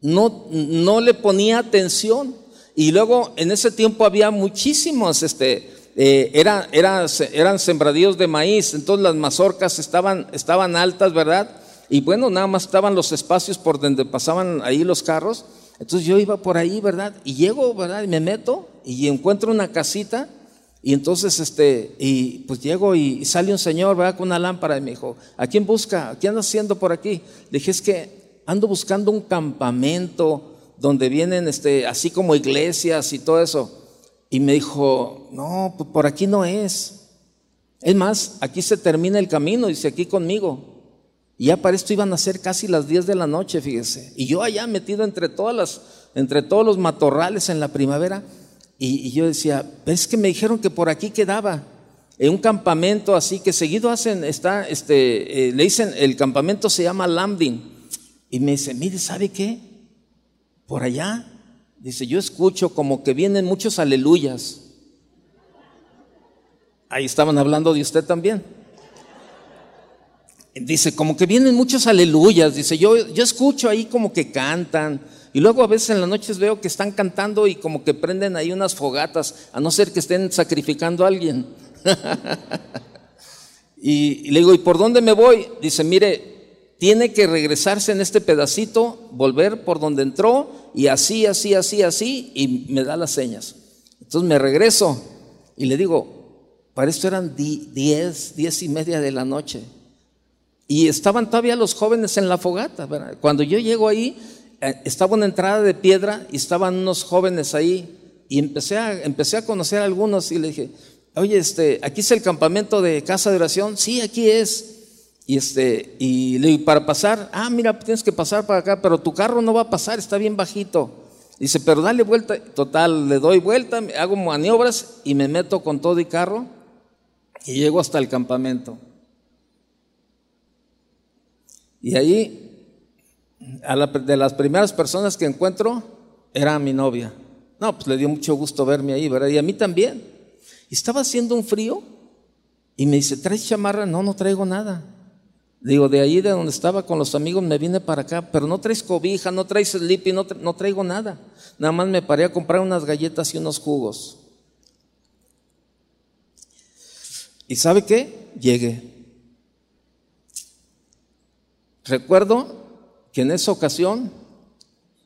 No, no le ponía atención. Y luego en ese tiempo había muchísimos, este, eh, eran sembradíos de maíz, entonces las mazorcas estaban, estaban altas, ¿verdad? Y bueno, nada más estaban los espacios por donde pasaban ahí los carros. Entonces yo iba por ahí, ¿verdad? Y llego, ¿verdad? Y me meto y encuentro una casita. Y entonces, este, y pues llego y, sale un señor, ¿verdad? Con una lámpara y me dijo, ¿a quién busca? ¿Qué anda haciendo por aquí? Le dije, es que ando buscando un campamento donde vienen este, así como iglesias y todo eso. Y me dijo, no, pues por aquí no es. Es más, aquí se termina el camino, dice aquí conmigo. Y ya para esto iban a ser casi las 10 de la noche, fíjese. Y yo allá metido entre todas las, entre todos los matorrales en la primavera. Y, yo decía, es que me dijeron que por aquí quedaba. En un campamento así que seguido hacen, está, este, eh, le dicen, el campamento se llama Lambdin. Y me dice, mire, ¿sabe qué? Por allá, dice, yo escucho como que vienen muchos aleluyas. Ahí estaban hablando de usted también. Dice, como que vienen muchos aleluyas. Dice, yo, yo escucho ahí como que cantan. Y luego a veces en las noches veo que están cantando y como que prenden ahí unas fogatas, a no ser que estén sacrificando a alguien. y, y le digo, ¿y por dónde me voy? Dice, mire, tiene que regresarse en este pedacito, volver por donde entró y así, así, así, así, y me da las señas. Entonces me regreso y le digo, para esto eran diez, diez y media de la noche. Y estaban todavía los jóvenes en la fogata. Cuando yo llego ahí, estaba una entrada de piedra y estaban unos jóvenes ahí. Y empecé a, empecé a conocer a algunos y le dije, oye, este, ¿aquí es el campamento de casa de oración? Sí, aquí es. Y, este, y le digo, para pasar, ah, mira, tienes que pasar para acá, pero tu carro no va a pasar, está bien bajito. Dice, pero dale vuelta. Total, le doy vuelta, hago maniobras y me meto con todo y carro y llego hasta el campamento. Y ahí, a de las primeras personas que encuentro, era mi novia. No, pues le dio mucho gusto verme ahí, ¿verdad? Y a mí también. Estaba haciendo un frío y me dice, ¿traes chamarra? No, no traigo nada. Digo, de ahí de donde estaba con los amigos me vine para acá, pero no traes cobija, no traes sleepy, no, no traigo nada. Nada más me paré a comprar unas galletas y unos jugos. ¿Y sabe qué? Llegué. Recuerdo que en esa ocasión,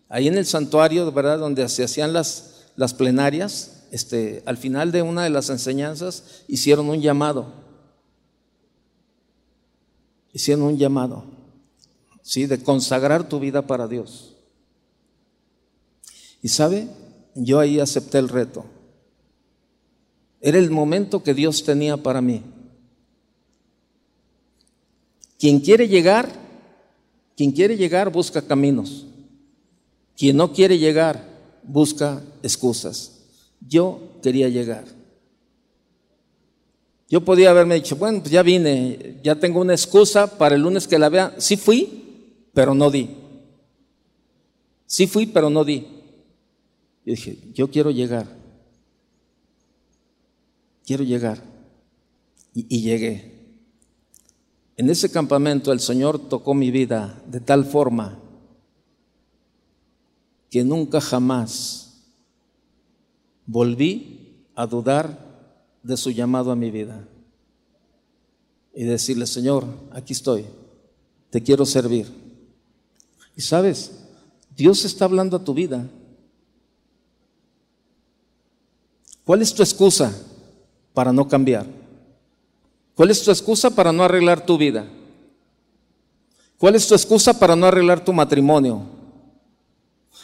ahí en el santuario, ¿verdad? Donde se hacían las, las plenarias, este, al final de una de las enseñanzas hicieron un llamado. Hicieron un llamado, ¿sí? De consagrar tu vida para Dios. Y sabe, yo ahí acepté el reto. Era el momento que Dios tenía para mí. Quien quiere llegar, quien quiere llegar busca caminos. Quien no quiere llegar busca excusas. Yo quería llegar. Yo podía haberme dicho, bueno, pues ya vine, ya tengo una excusa para el lunes que la vea. Sí fui, pero no di. Sí fui, pero no di. Y dije, yo quiero llegar. Quiero llegar. Y, y llegué. En ese campamento el Señor tocó mi vida de tal forma que nunca jamás volví a dudar de su llamado a mi vida y decirle, Señor, aquí estoy, te quiero servir. Y sabes, Dios está hablando a tu vida. ¿Cuál es tu excusa para no cambiar? ¿Cuál es tu excusa para no arreglar tu vida? ¿Cuál es tu excusa para no arreglar tu matrimonio?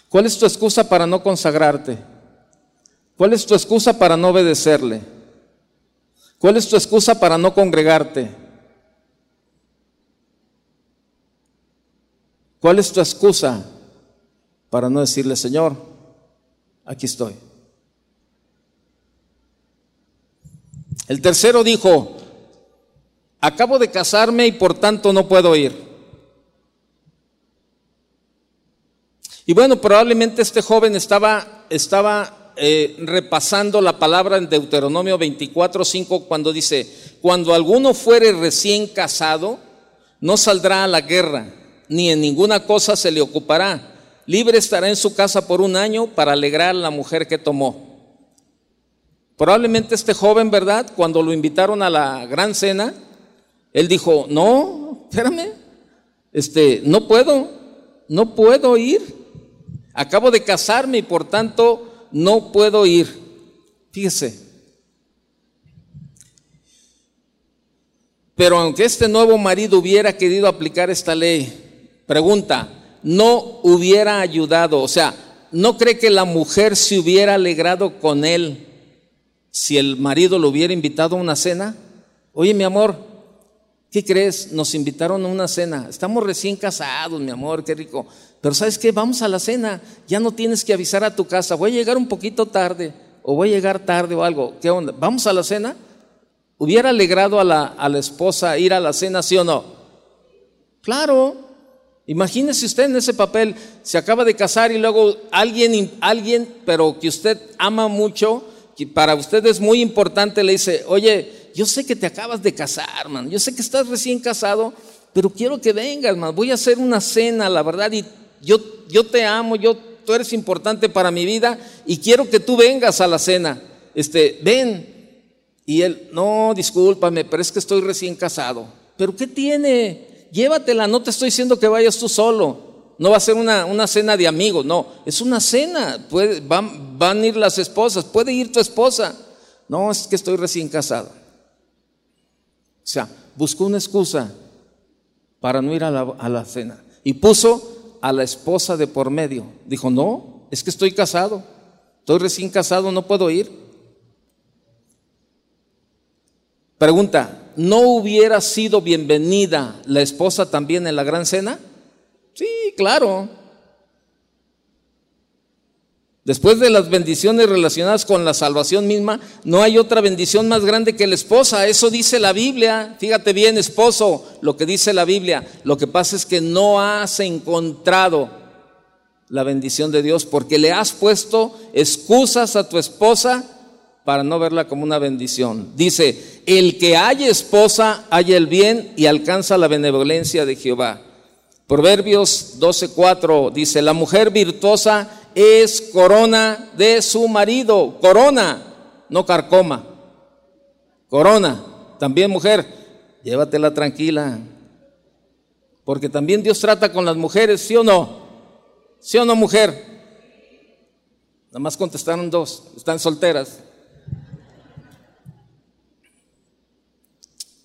¿Cuál es tu excusa para no consagrarte? ¿Cuál es tu excusa para no obedecerle? ¿Cuál es tu excusa para no congregarte? ¿Cuál es tu excusa para no decirle, Señor, aquí estoy? El tercero dijo, acabo de casarme y por tanto no puedo ir. Y bueno, probablemente este joven estaba, estaba eh, repasando la palabra en Deuteronomio 24, 5, cuando dice, cuando alguno fuere recién casado, no saldrá a la guerra, ni en ninguna cosa se le ocupará. Libre estará en su casa por un año para alegrar a la mujer que tomó. Probablemente este joven, ¿verdad? Cuando lo invitaron a la gran cena, él dijo, no, espérame, este, no puedo, no puedo ir. Acabo de casarme y por tanto no puedo ir. Fíjese. Pero aunque este nuevo marido hubiera querido aplicar esta ley, pregunta, no hubiera ayudado, o sea, ¿no cree que la mujer se hubiera alegrado con él si el marido lo hubiera invitado a una cena? Oye, mi amor, ¿Qué crees? Nos invitaron a una cena. Estamos recién casados, mi amor, qué rico. Pero ¿sabes qué? Vamos a la cena. Ya no tienes que avisar a tu casa. Voy a llegar un poquito tarde o voy a llegar tarde o algo. ¿Qué onda? ¿Vamos a la cena? ¿Hubiera alegrado a la, esposa ir a la cena, sí o no? Claro. Imagínese usted en ese papel, se acaba de casar y luego alguien, alguien, pero que usted ama mucho, que para usted es muy importante, le dice, oye, yo sé que te acabas de casar, man, yo sé que estás recién casado, pero quiero que vengas, man, voy a hacer una cena, la verdad, y yo, yo te amo, yo, tú eres importante para mi vida y quiero que tú vengas a la cena. Este, ven. Y él, no, discúlpame, pero es que estoy recién casado. ¿Pero qué tiene? Llévatela, no te estoy diciendo que vayas tú solo. No va a ser una, una cena de amigos, no, es una cena. Van, van a ir las esposas, puede ir tu esposa. No, es que estoy recién casado. O sea, buscó una excusa para no ir a la, cena y puso a la esposa de por medio. Dijo, no, es que estoy casado, estoy recién casado, no puedo ir. Pregunta, ¿no hubiera sido bienvenida la esposa también en la gran cena? Sí, claro. Después de las bendiciones relacionadas con la salvación misma, no hay otra bendición más grande que la esposa. Eso dice la Biblia. Fíjate bien, esposo, lo que dice la Biblia. Lo que pasa es que no has encontrado la bendición de Dios porque le has puesto excusas a tu esposa para no verla como una bendición. Dice, el que haya esposa haya el bien y alcanza la benevolencia de Jehová. Proverbios 12:4 dice, la mujer virtuosa es corona de su marido, corona, no carcoma, corona. También mujer, llévatela tranquila, porque también Dios trata con las mujeres, ¿sí o no? ¿Sí o no, mujer? Nada más contestaron dos, están solteras.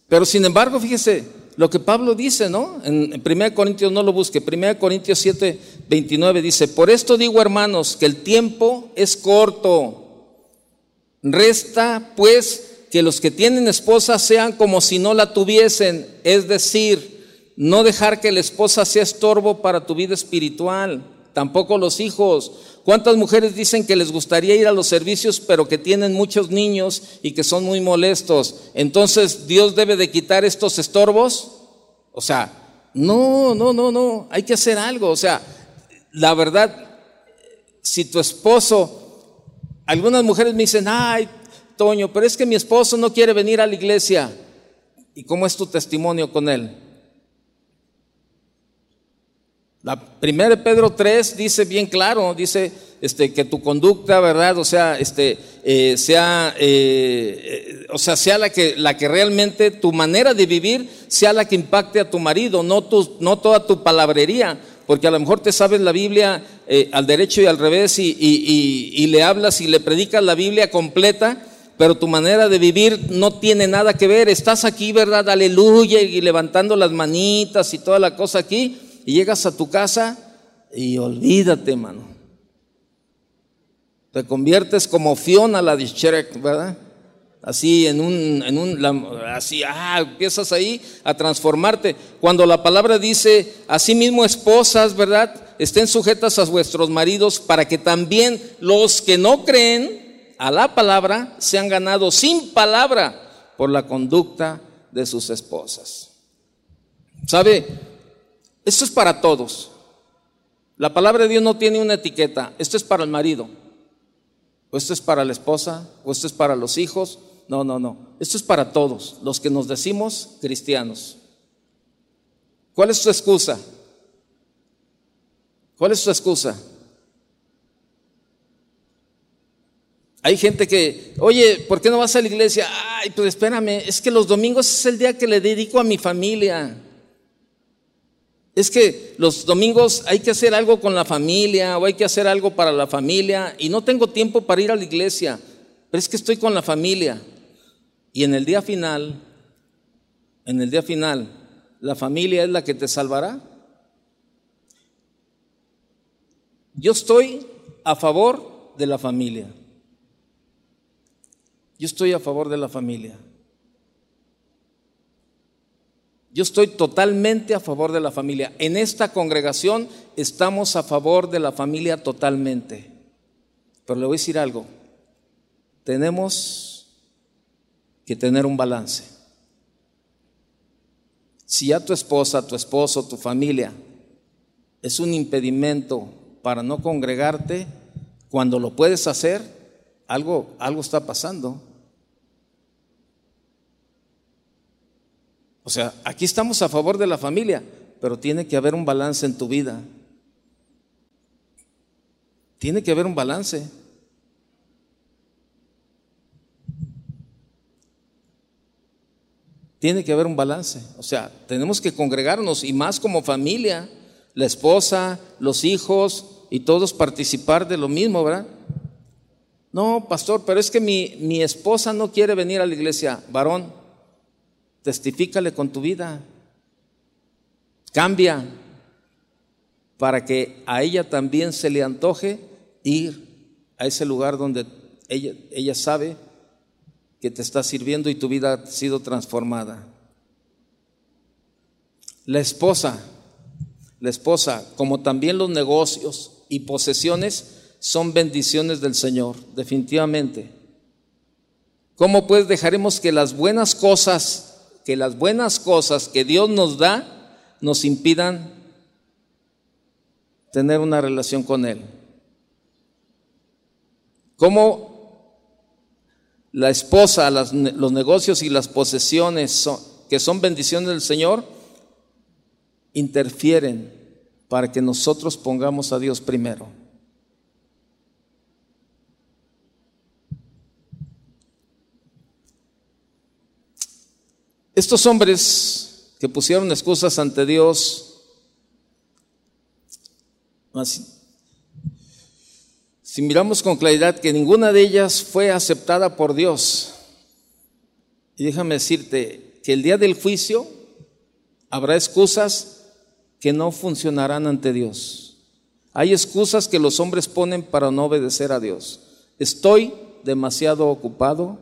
Pero sin embargo, fíjese lo que Pablo dice, ¿no? En, 1 Corintios no lo busque, 1 Corintios 7, 29 dice, por esto digo hermanos, que el tiempo es corto. Resta pues que los que tienen esposa sean como si no la tuviesen, es decir, no dejar que la esposa sea estorbo para tu vida espiritual, tampoco los hijos ¿Cuántas mujeres dicen que les gustaría ir a los servicios, pero que tienen muchos niños y que son muy molestos? Entonces, ¿Dios debe de quitar estos estorbos? O sea, no, no, no, no, hay que hacer algo. O sea, la verdad, si tu esposo, algunas mujeres me dicen, ay, Toño, pero es que mi esposo no quiere venir a la iglesia. ¿Y cómo es tu testimonio con él? La primera de Pedro 3 dice bien claro, dice este, que tu conducta, ¿verdad? O sea, este, eh, sea, eh, eh, o sea, sea la que, la que realmente tu manera de vivir sea la que impacte a tu marido, no, tu, no toda tu palabrería, porque a lo mejor te sabes la Biblia al derecho y al revés y, y, le hablas y le predicas la Biblia completa, pero tu manera de vivir no tiene nada que ver. Estás aquí, ¿verdad? Aleluya, y levantando las manitas y toda la cosa aquí y llegas a tu casa y olvídate, mano. Te conviertes como Fiona la de ¿verdad? Así en un, en un así, ah, empiezas ahí a transformarte. Cuando la palabra dice, así mismo esposas, ¿verdad? Estén sujetas a vuestros maridos para que también los que no creen a la palabra sean ganados sin palabra por la conducta de sus esposas. ¿Sabe? Esto es para todos. La palabra de Dios no tiene una etiqueta. Esto es para el marido. O esto es para la esposa. O esto es para los hijos. No, no, no. Esto es para todos, los que nos decimos cristianos. ¿Cuál es tu excusa? ¿Cuál es tu excusa? Hay gente que, oye, ¿por qué no vas a la iglesia? Ay, pues espérame, es que los domingos es el día que le dedico a mi familia. Es que los domingos hay que hacer algo con la familia o hay que hacer algo para la familia y no tengo tiempo para ir a la iglesia, pero es que estoy con la familia. Y en el día final, en el día final, ¿la familia es la que te salvará? Yo estoy a favor de la familia. Yo estoy a favor de la familia. Yo estoy totalmente a favor de la familia. En esta congregación estamos a favor de la familia totalmente. Pero le voy a decir algo. Tenemos que tener un balance. Si ya tu esposa, tu esposo, tu familia es un impedimento para no congregarte, cuando lo puedes hacer, algo, algo está pasando. O sea, aquí estamos a favor de la familia, pero tiene que haber un balance en tu vida. Tiene que haber un balance. Tiene que haber un balance. O sea, tenemos que congregarnos y más como familia, la esposa, los hijos y todos participar de lo mismo, ¿verdad? No, pastor, pero es que mi, mi esposa no quiere venir a la iglesia, varón. Testifícale con tu vida. Cambia para que a ella también se le antoje ir a ese lugar donde ella, ella sabe que te está sirviendo y tu vida ha sido transformada. La esposa, la esposa, como también los negocios y posesiones, son bendiciones del Señor, definitivamente. ¿Cómo pues dejaremos que las buenas cosas que las buenas cosas que Dios nos da nos impidan tener una relación con Él. ¿Cómo la esposa, los negocios y las posesiones que son bendiciones del Señor, interfieren para que nosotros pongamos a Dios primero. Estos hombres que pusieron excusas ante Dios, si miramos con claridad que ninguna de ellas fue aceptada por Dios, y déjame decirte que el día del juicio habrá excusas que no funcionarán ante Dios. Hay excusas que los hombres ponen para no obedecer a Dios. Estoy demasiado ocupado,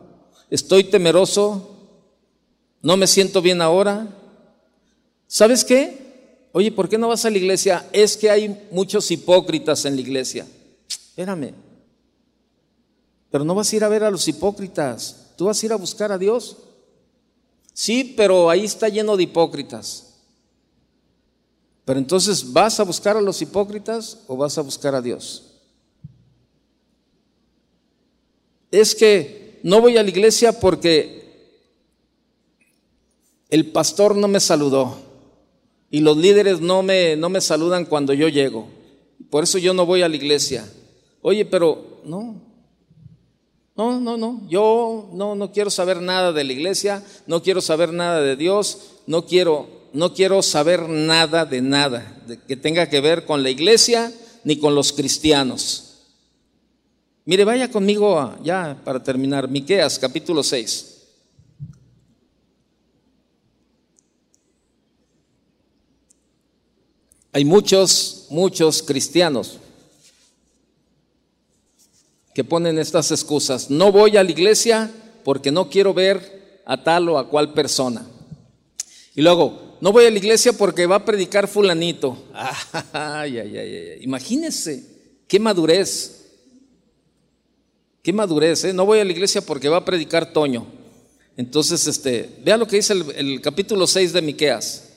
estoy temeroso, no me siento bien ahora. ¿Sabes qué? Oye, ¿por qué no vas a la iglesia? Es que hay muchos hipócritas en la iglesia. Espérame. Pero no vas a ir a ver a los hipócritas, tú vas a ir a buscar a Dios. Sí, pero ahí está lleno de hipócritas. Pero entonces, ¿vas a buscar a los hipócritas o vas a buscar a Dios? Es que no voy a la iglesia porque el pastor no me saludó y los líderes no me, no me saludan cuando yo llego. Por eso yo no voy a la iglesia. Oye, pero no, no, no, no, yo no, no quiero saber nada de la iglesia, no quiero saber nada de Dios, no quiero, no quiero saber nada de nada que tenga que ver con la iglesia ni con los cristianos. Mire, vaya conmigo ya para terminar, Miqueas capítulo 6. Hay muchos, muchos cristianos que ponen estas excusas. No voy a la iglesia porque no quiero ver a tal o a cual persona. Y luego, no voy a la iglesia porque va a predicar fulanito. Ay, ay, ay, Imagínense, qué madurez. Qué madurez, ¿eh? No voy a la iglesia porque va a predicar Toño. Entonces, este, vea lo que dice el, el capítulo 6 de Miqueas.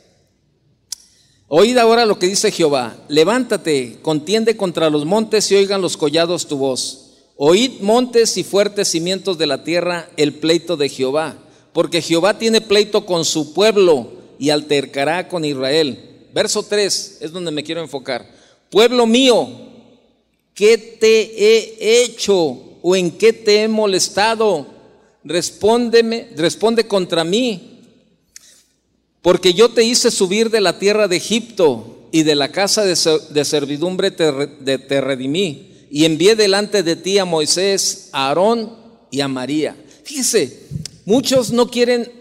Oíd ahora lo que dice Jehová: Levántate, contiende contra los montes y oigan los collados tu voz. Oíd montes y fuertes cimientos de la tierra el pleito de Jehová, porque Jehová tiene pleito con su pueblo y altercará con Israel. Verso 3 es donde me quiero enfocar. Pueblo mío, ¿qué te he hecho o en qué te he molestado? Respóndeme, responde contra mí. Porque yo te hice subir de la tierra de Egipto y de la casa de, servidumbre te redimí y envié delante de ti a Moisés, a Aarón y a María. Fíjese, muchos no quieren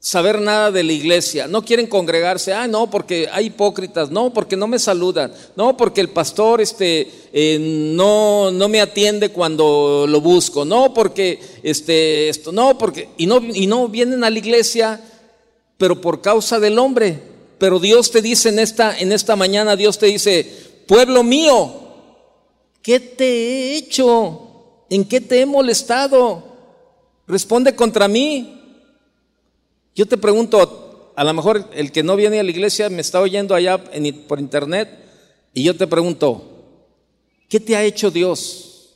saber nada de la iglesia, no quieren congregarse, ah, no, porque hay hipócritas, no, porque no me saludan, no, porque el pastor este, eh, no, no me atiende cuando lo busco, no, porque este, esto, no, porque, y no, y no vienen a la iglesia, pero por causa del hombre. Pero Dios te dice en esta, en esta mañana, Dios te dice, pueblo mío, ¿Qué te he hecho? ¿En qué te he molestado? Responde contra mí. Yo te pregunto, a lo mejor el que no viene a la iglesia me está oyendo allá por internet y yo te pregunto, ¿qué te ha hecho Dios?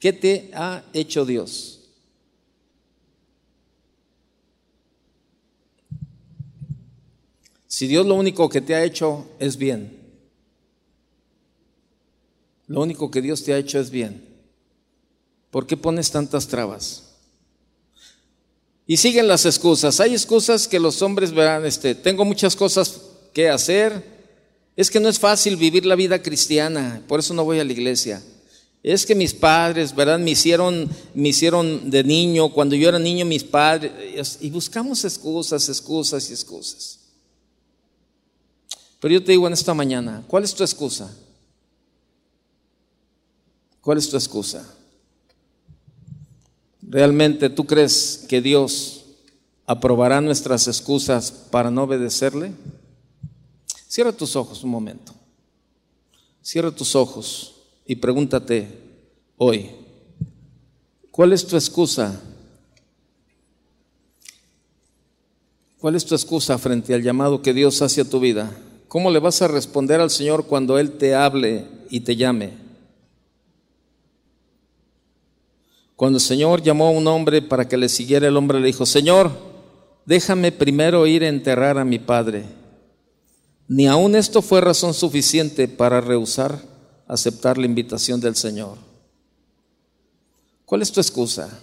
¿Qué te ha hecho Dios? Si Dios lo único que te ha hecho es bien, lo único que Dios te ha hecho es bien. ¿Por qué pones tantas trabas? Y siguen las excusas. Hay excusas que los hombres verán, este, tengo muchas cosas que hacer. Es que no es fácil vivir la vida cristiana, por eso no voy a la iglesia. Es que mis padres, ¿verdad? Me hicieron, me hicieron de niño, cuando yo era niño mis padres, y buscamos excusas, excusas y excusas. Pero yo te digo en esta mañana, ¿cuál es tu excusa? ¿Cuál es tu excusa? ¿Realmente tú crees que Dios aprobará nuestras excusas para no obedecerle? Cierra tus ojos un momento. Cierra tus ojos y pregúntate hoy, ¿cuál es tu excusa? ¿Cuál es tu excusa frente al llamado que Dios hace a tu vida? ¿Cómo le vas a responder al Señor cuando Él te hable y te llame? Cuando el Señor llamó a un hombre para que le siguiera, el hombre le dijo, Señor, déjame primero ir a enterrar a mi padre. Ni aun esto fue razón suficiente para rehusar aceptar la invitación del Señor. ¿Cuál es tu excusa?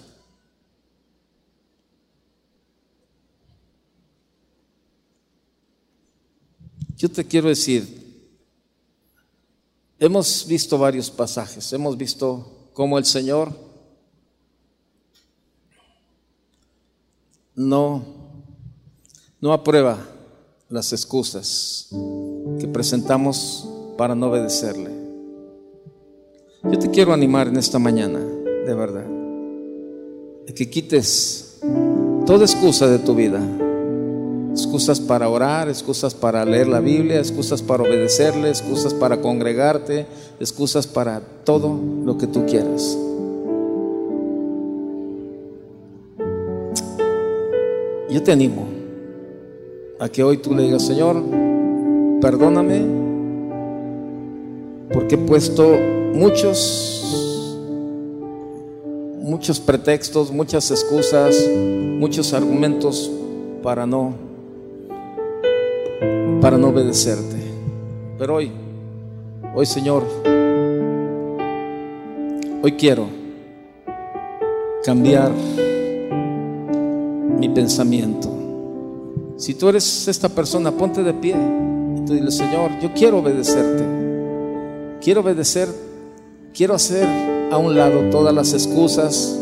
Yo te quiero decir, hemos visto varios pasajes, hemos visto cómo el Señor no, no aprueba las excusas que presentamos para no obedecerle. Yo te quiero animar en esta mañana, de verdad, que quites toda excusa de tu vida excusas para orar, excusas para leer la Biblia, excusas para obedecerle, excusas para congregarte, excusas para todo lo que tú quieras. Yo te animo a que hoy tú le digas, Señor, perdóname porque he puesto muchos muchos pretextos, muchas excusas, muchos argumentos para no para no obedecerte. Pero hoy, hoy Señor, hoy quiero cambiar mi pensamiento. Si tú eres esta persona, ponte de pie y tú dile, Señor, yo quiero obedecerte. Quiero obedecer, quiero hacer a un lado todas las excusas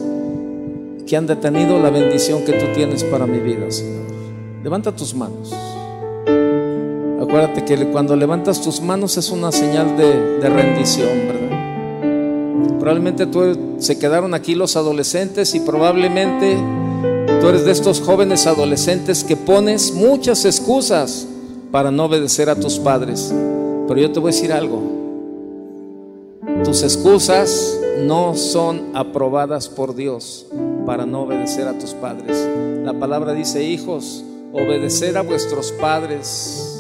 que han detenido la bendición que tú tienes para mi vida, Señor. Levanta tus manos. Acuérdate que cuando levantas tus manos es una señal de, rendición, ¿verdad? Probablemente tú se quedaron aquí los adolescentes y probablemente tú eres de estos jóvenes adolescentes que pones muchas excusas para no obedecer a tus padres. Pero yo te voy a decir algo. Tus excusas no son aprobadas por Dios para no obedecer a tus padres. La palabra dice, hijos, obedecer a vuestros padres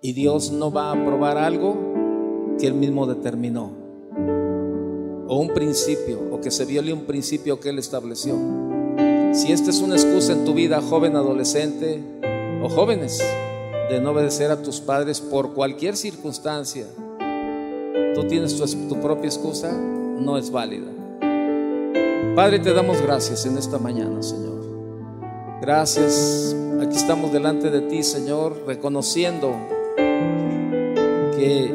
y Dios no va a aprobar algo que Él mismo determinó. O un principio, o que se viole un principio que Él estableció. Si esta es una excusa en tu vida, joven, adolescente o jóvenes, de no obedecer a tus padres por cualquier circunstancia, tú tienes tu, tu propia excusa, no es válida. Padre, te damos gracias en esta mañana, Señor. Gracias. Aquí estamos delante de ti, Señor, reconociendo que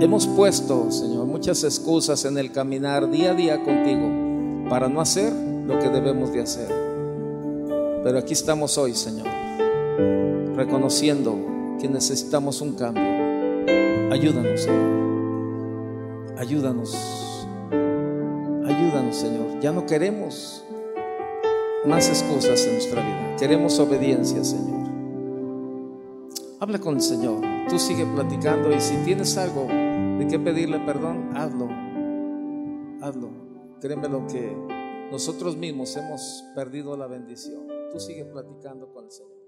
hemos puesto, Señor, muchas excusas en el caminar día a día contigo para no hacer lo que debemos de hacer. Pero aquí estamos hoy, Señor, reconociendo que necesitamos un cambio. Ayúdanos, Señor. Ayúdanos. Ayúdanos, Señor. Ya no queremos más excusas en nuestra vida. Queremos obediencia, Señor. Habla con el Señor. Tú sigue platicando y si tienes algo de qué pedirle perdón, hazlo. Hazlo. Créeme lo que nosotros mismos hemos perdido la bendición. Tú sigue platicando con el Señor.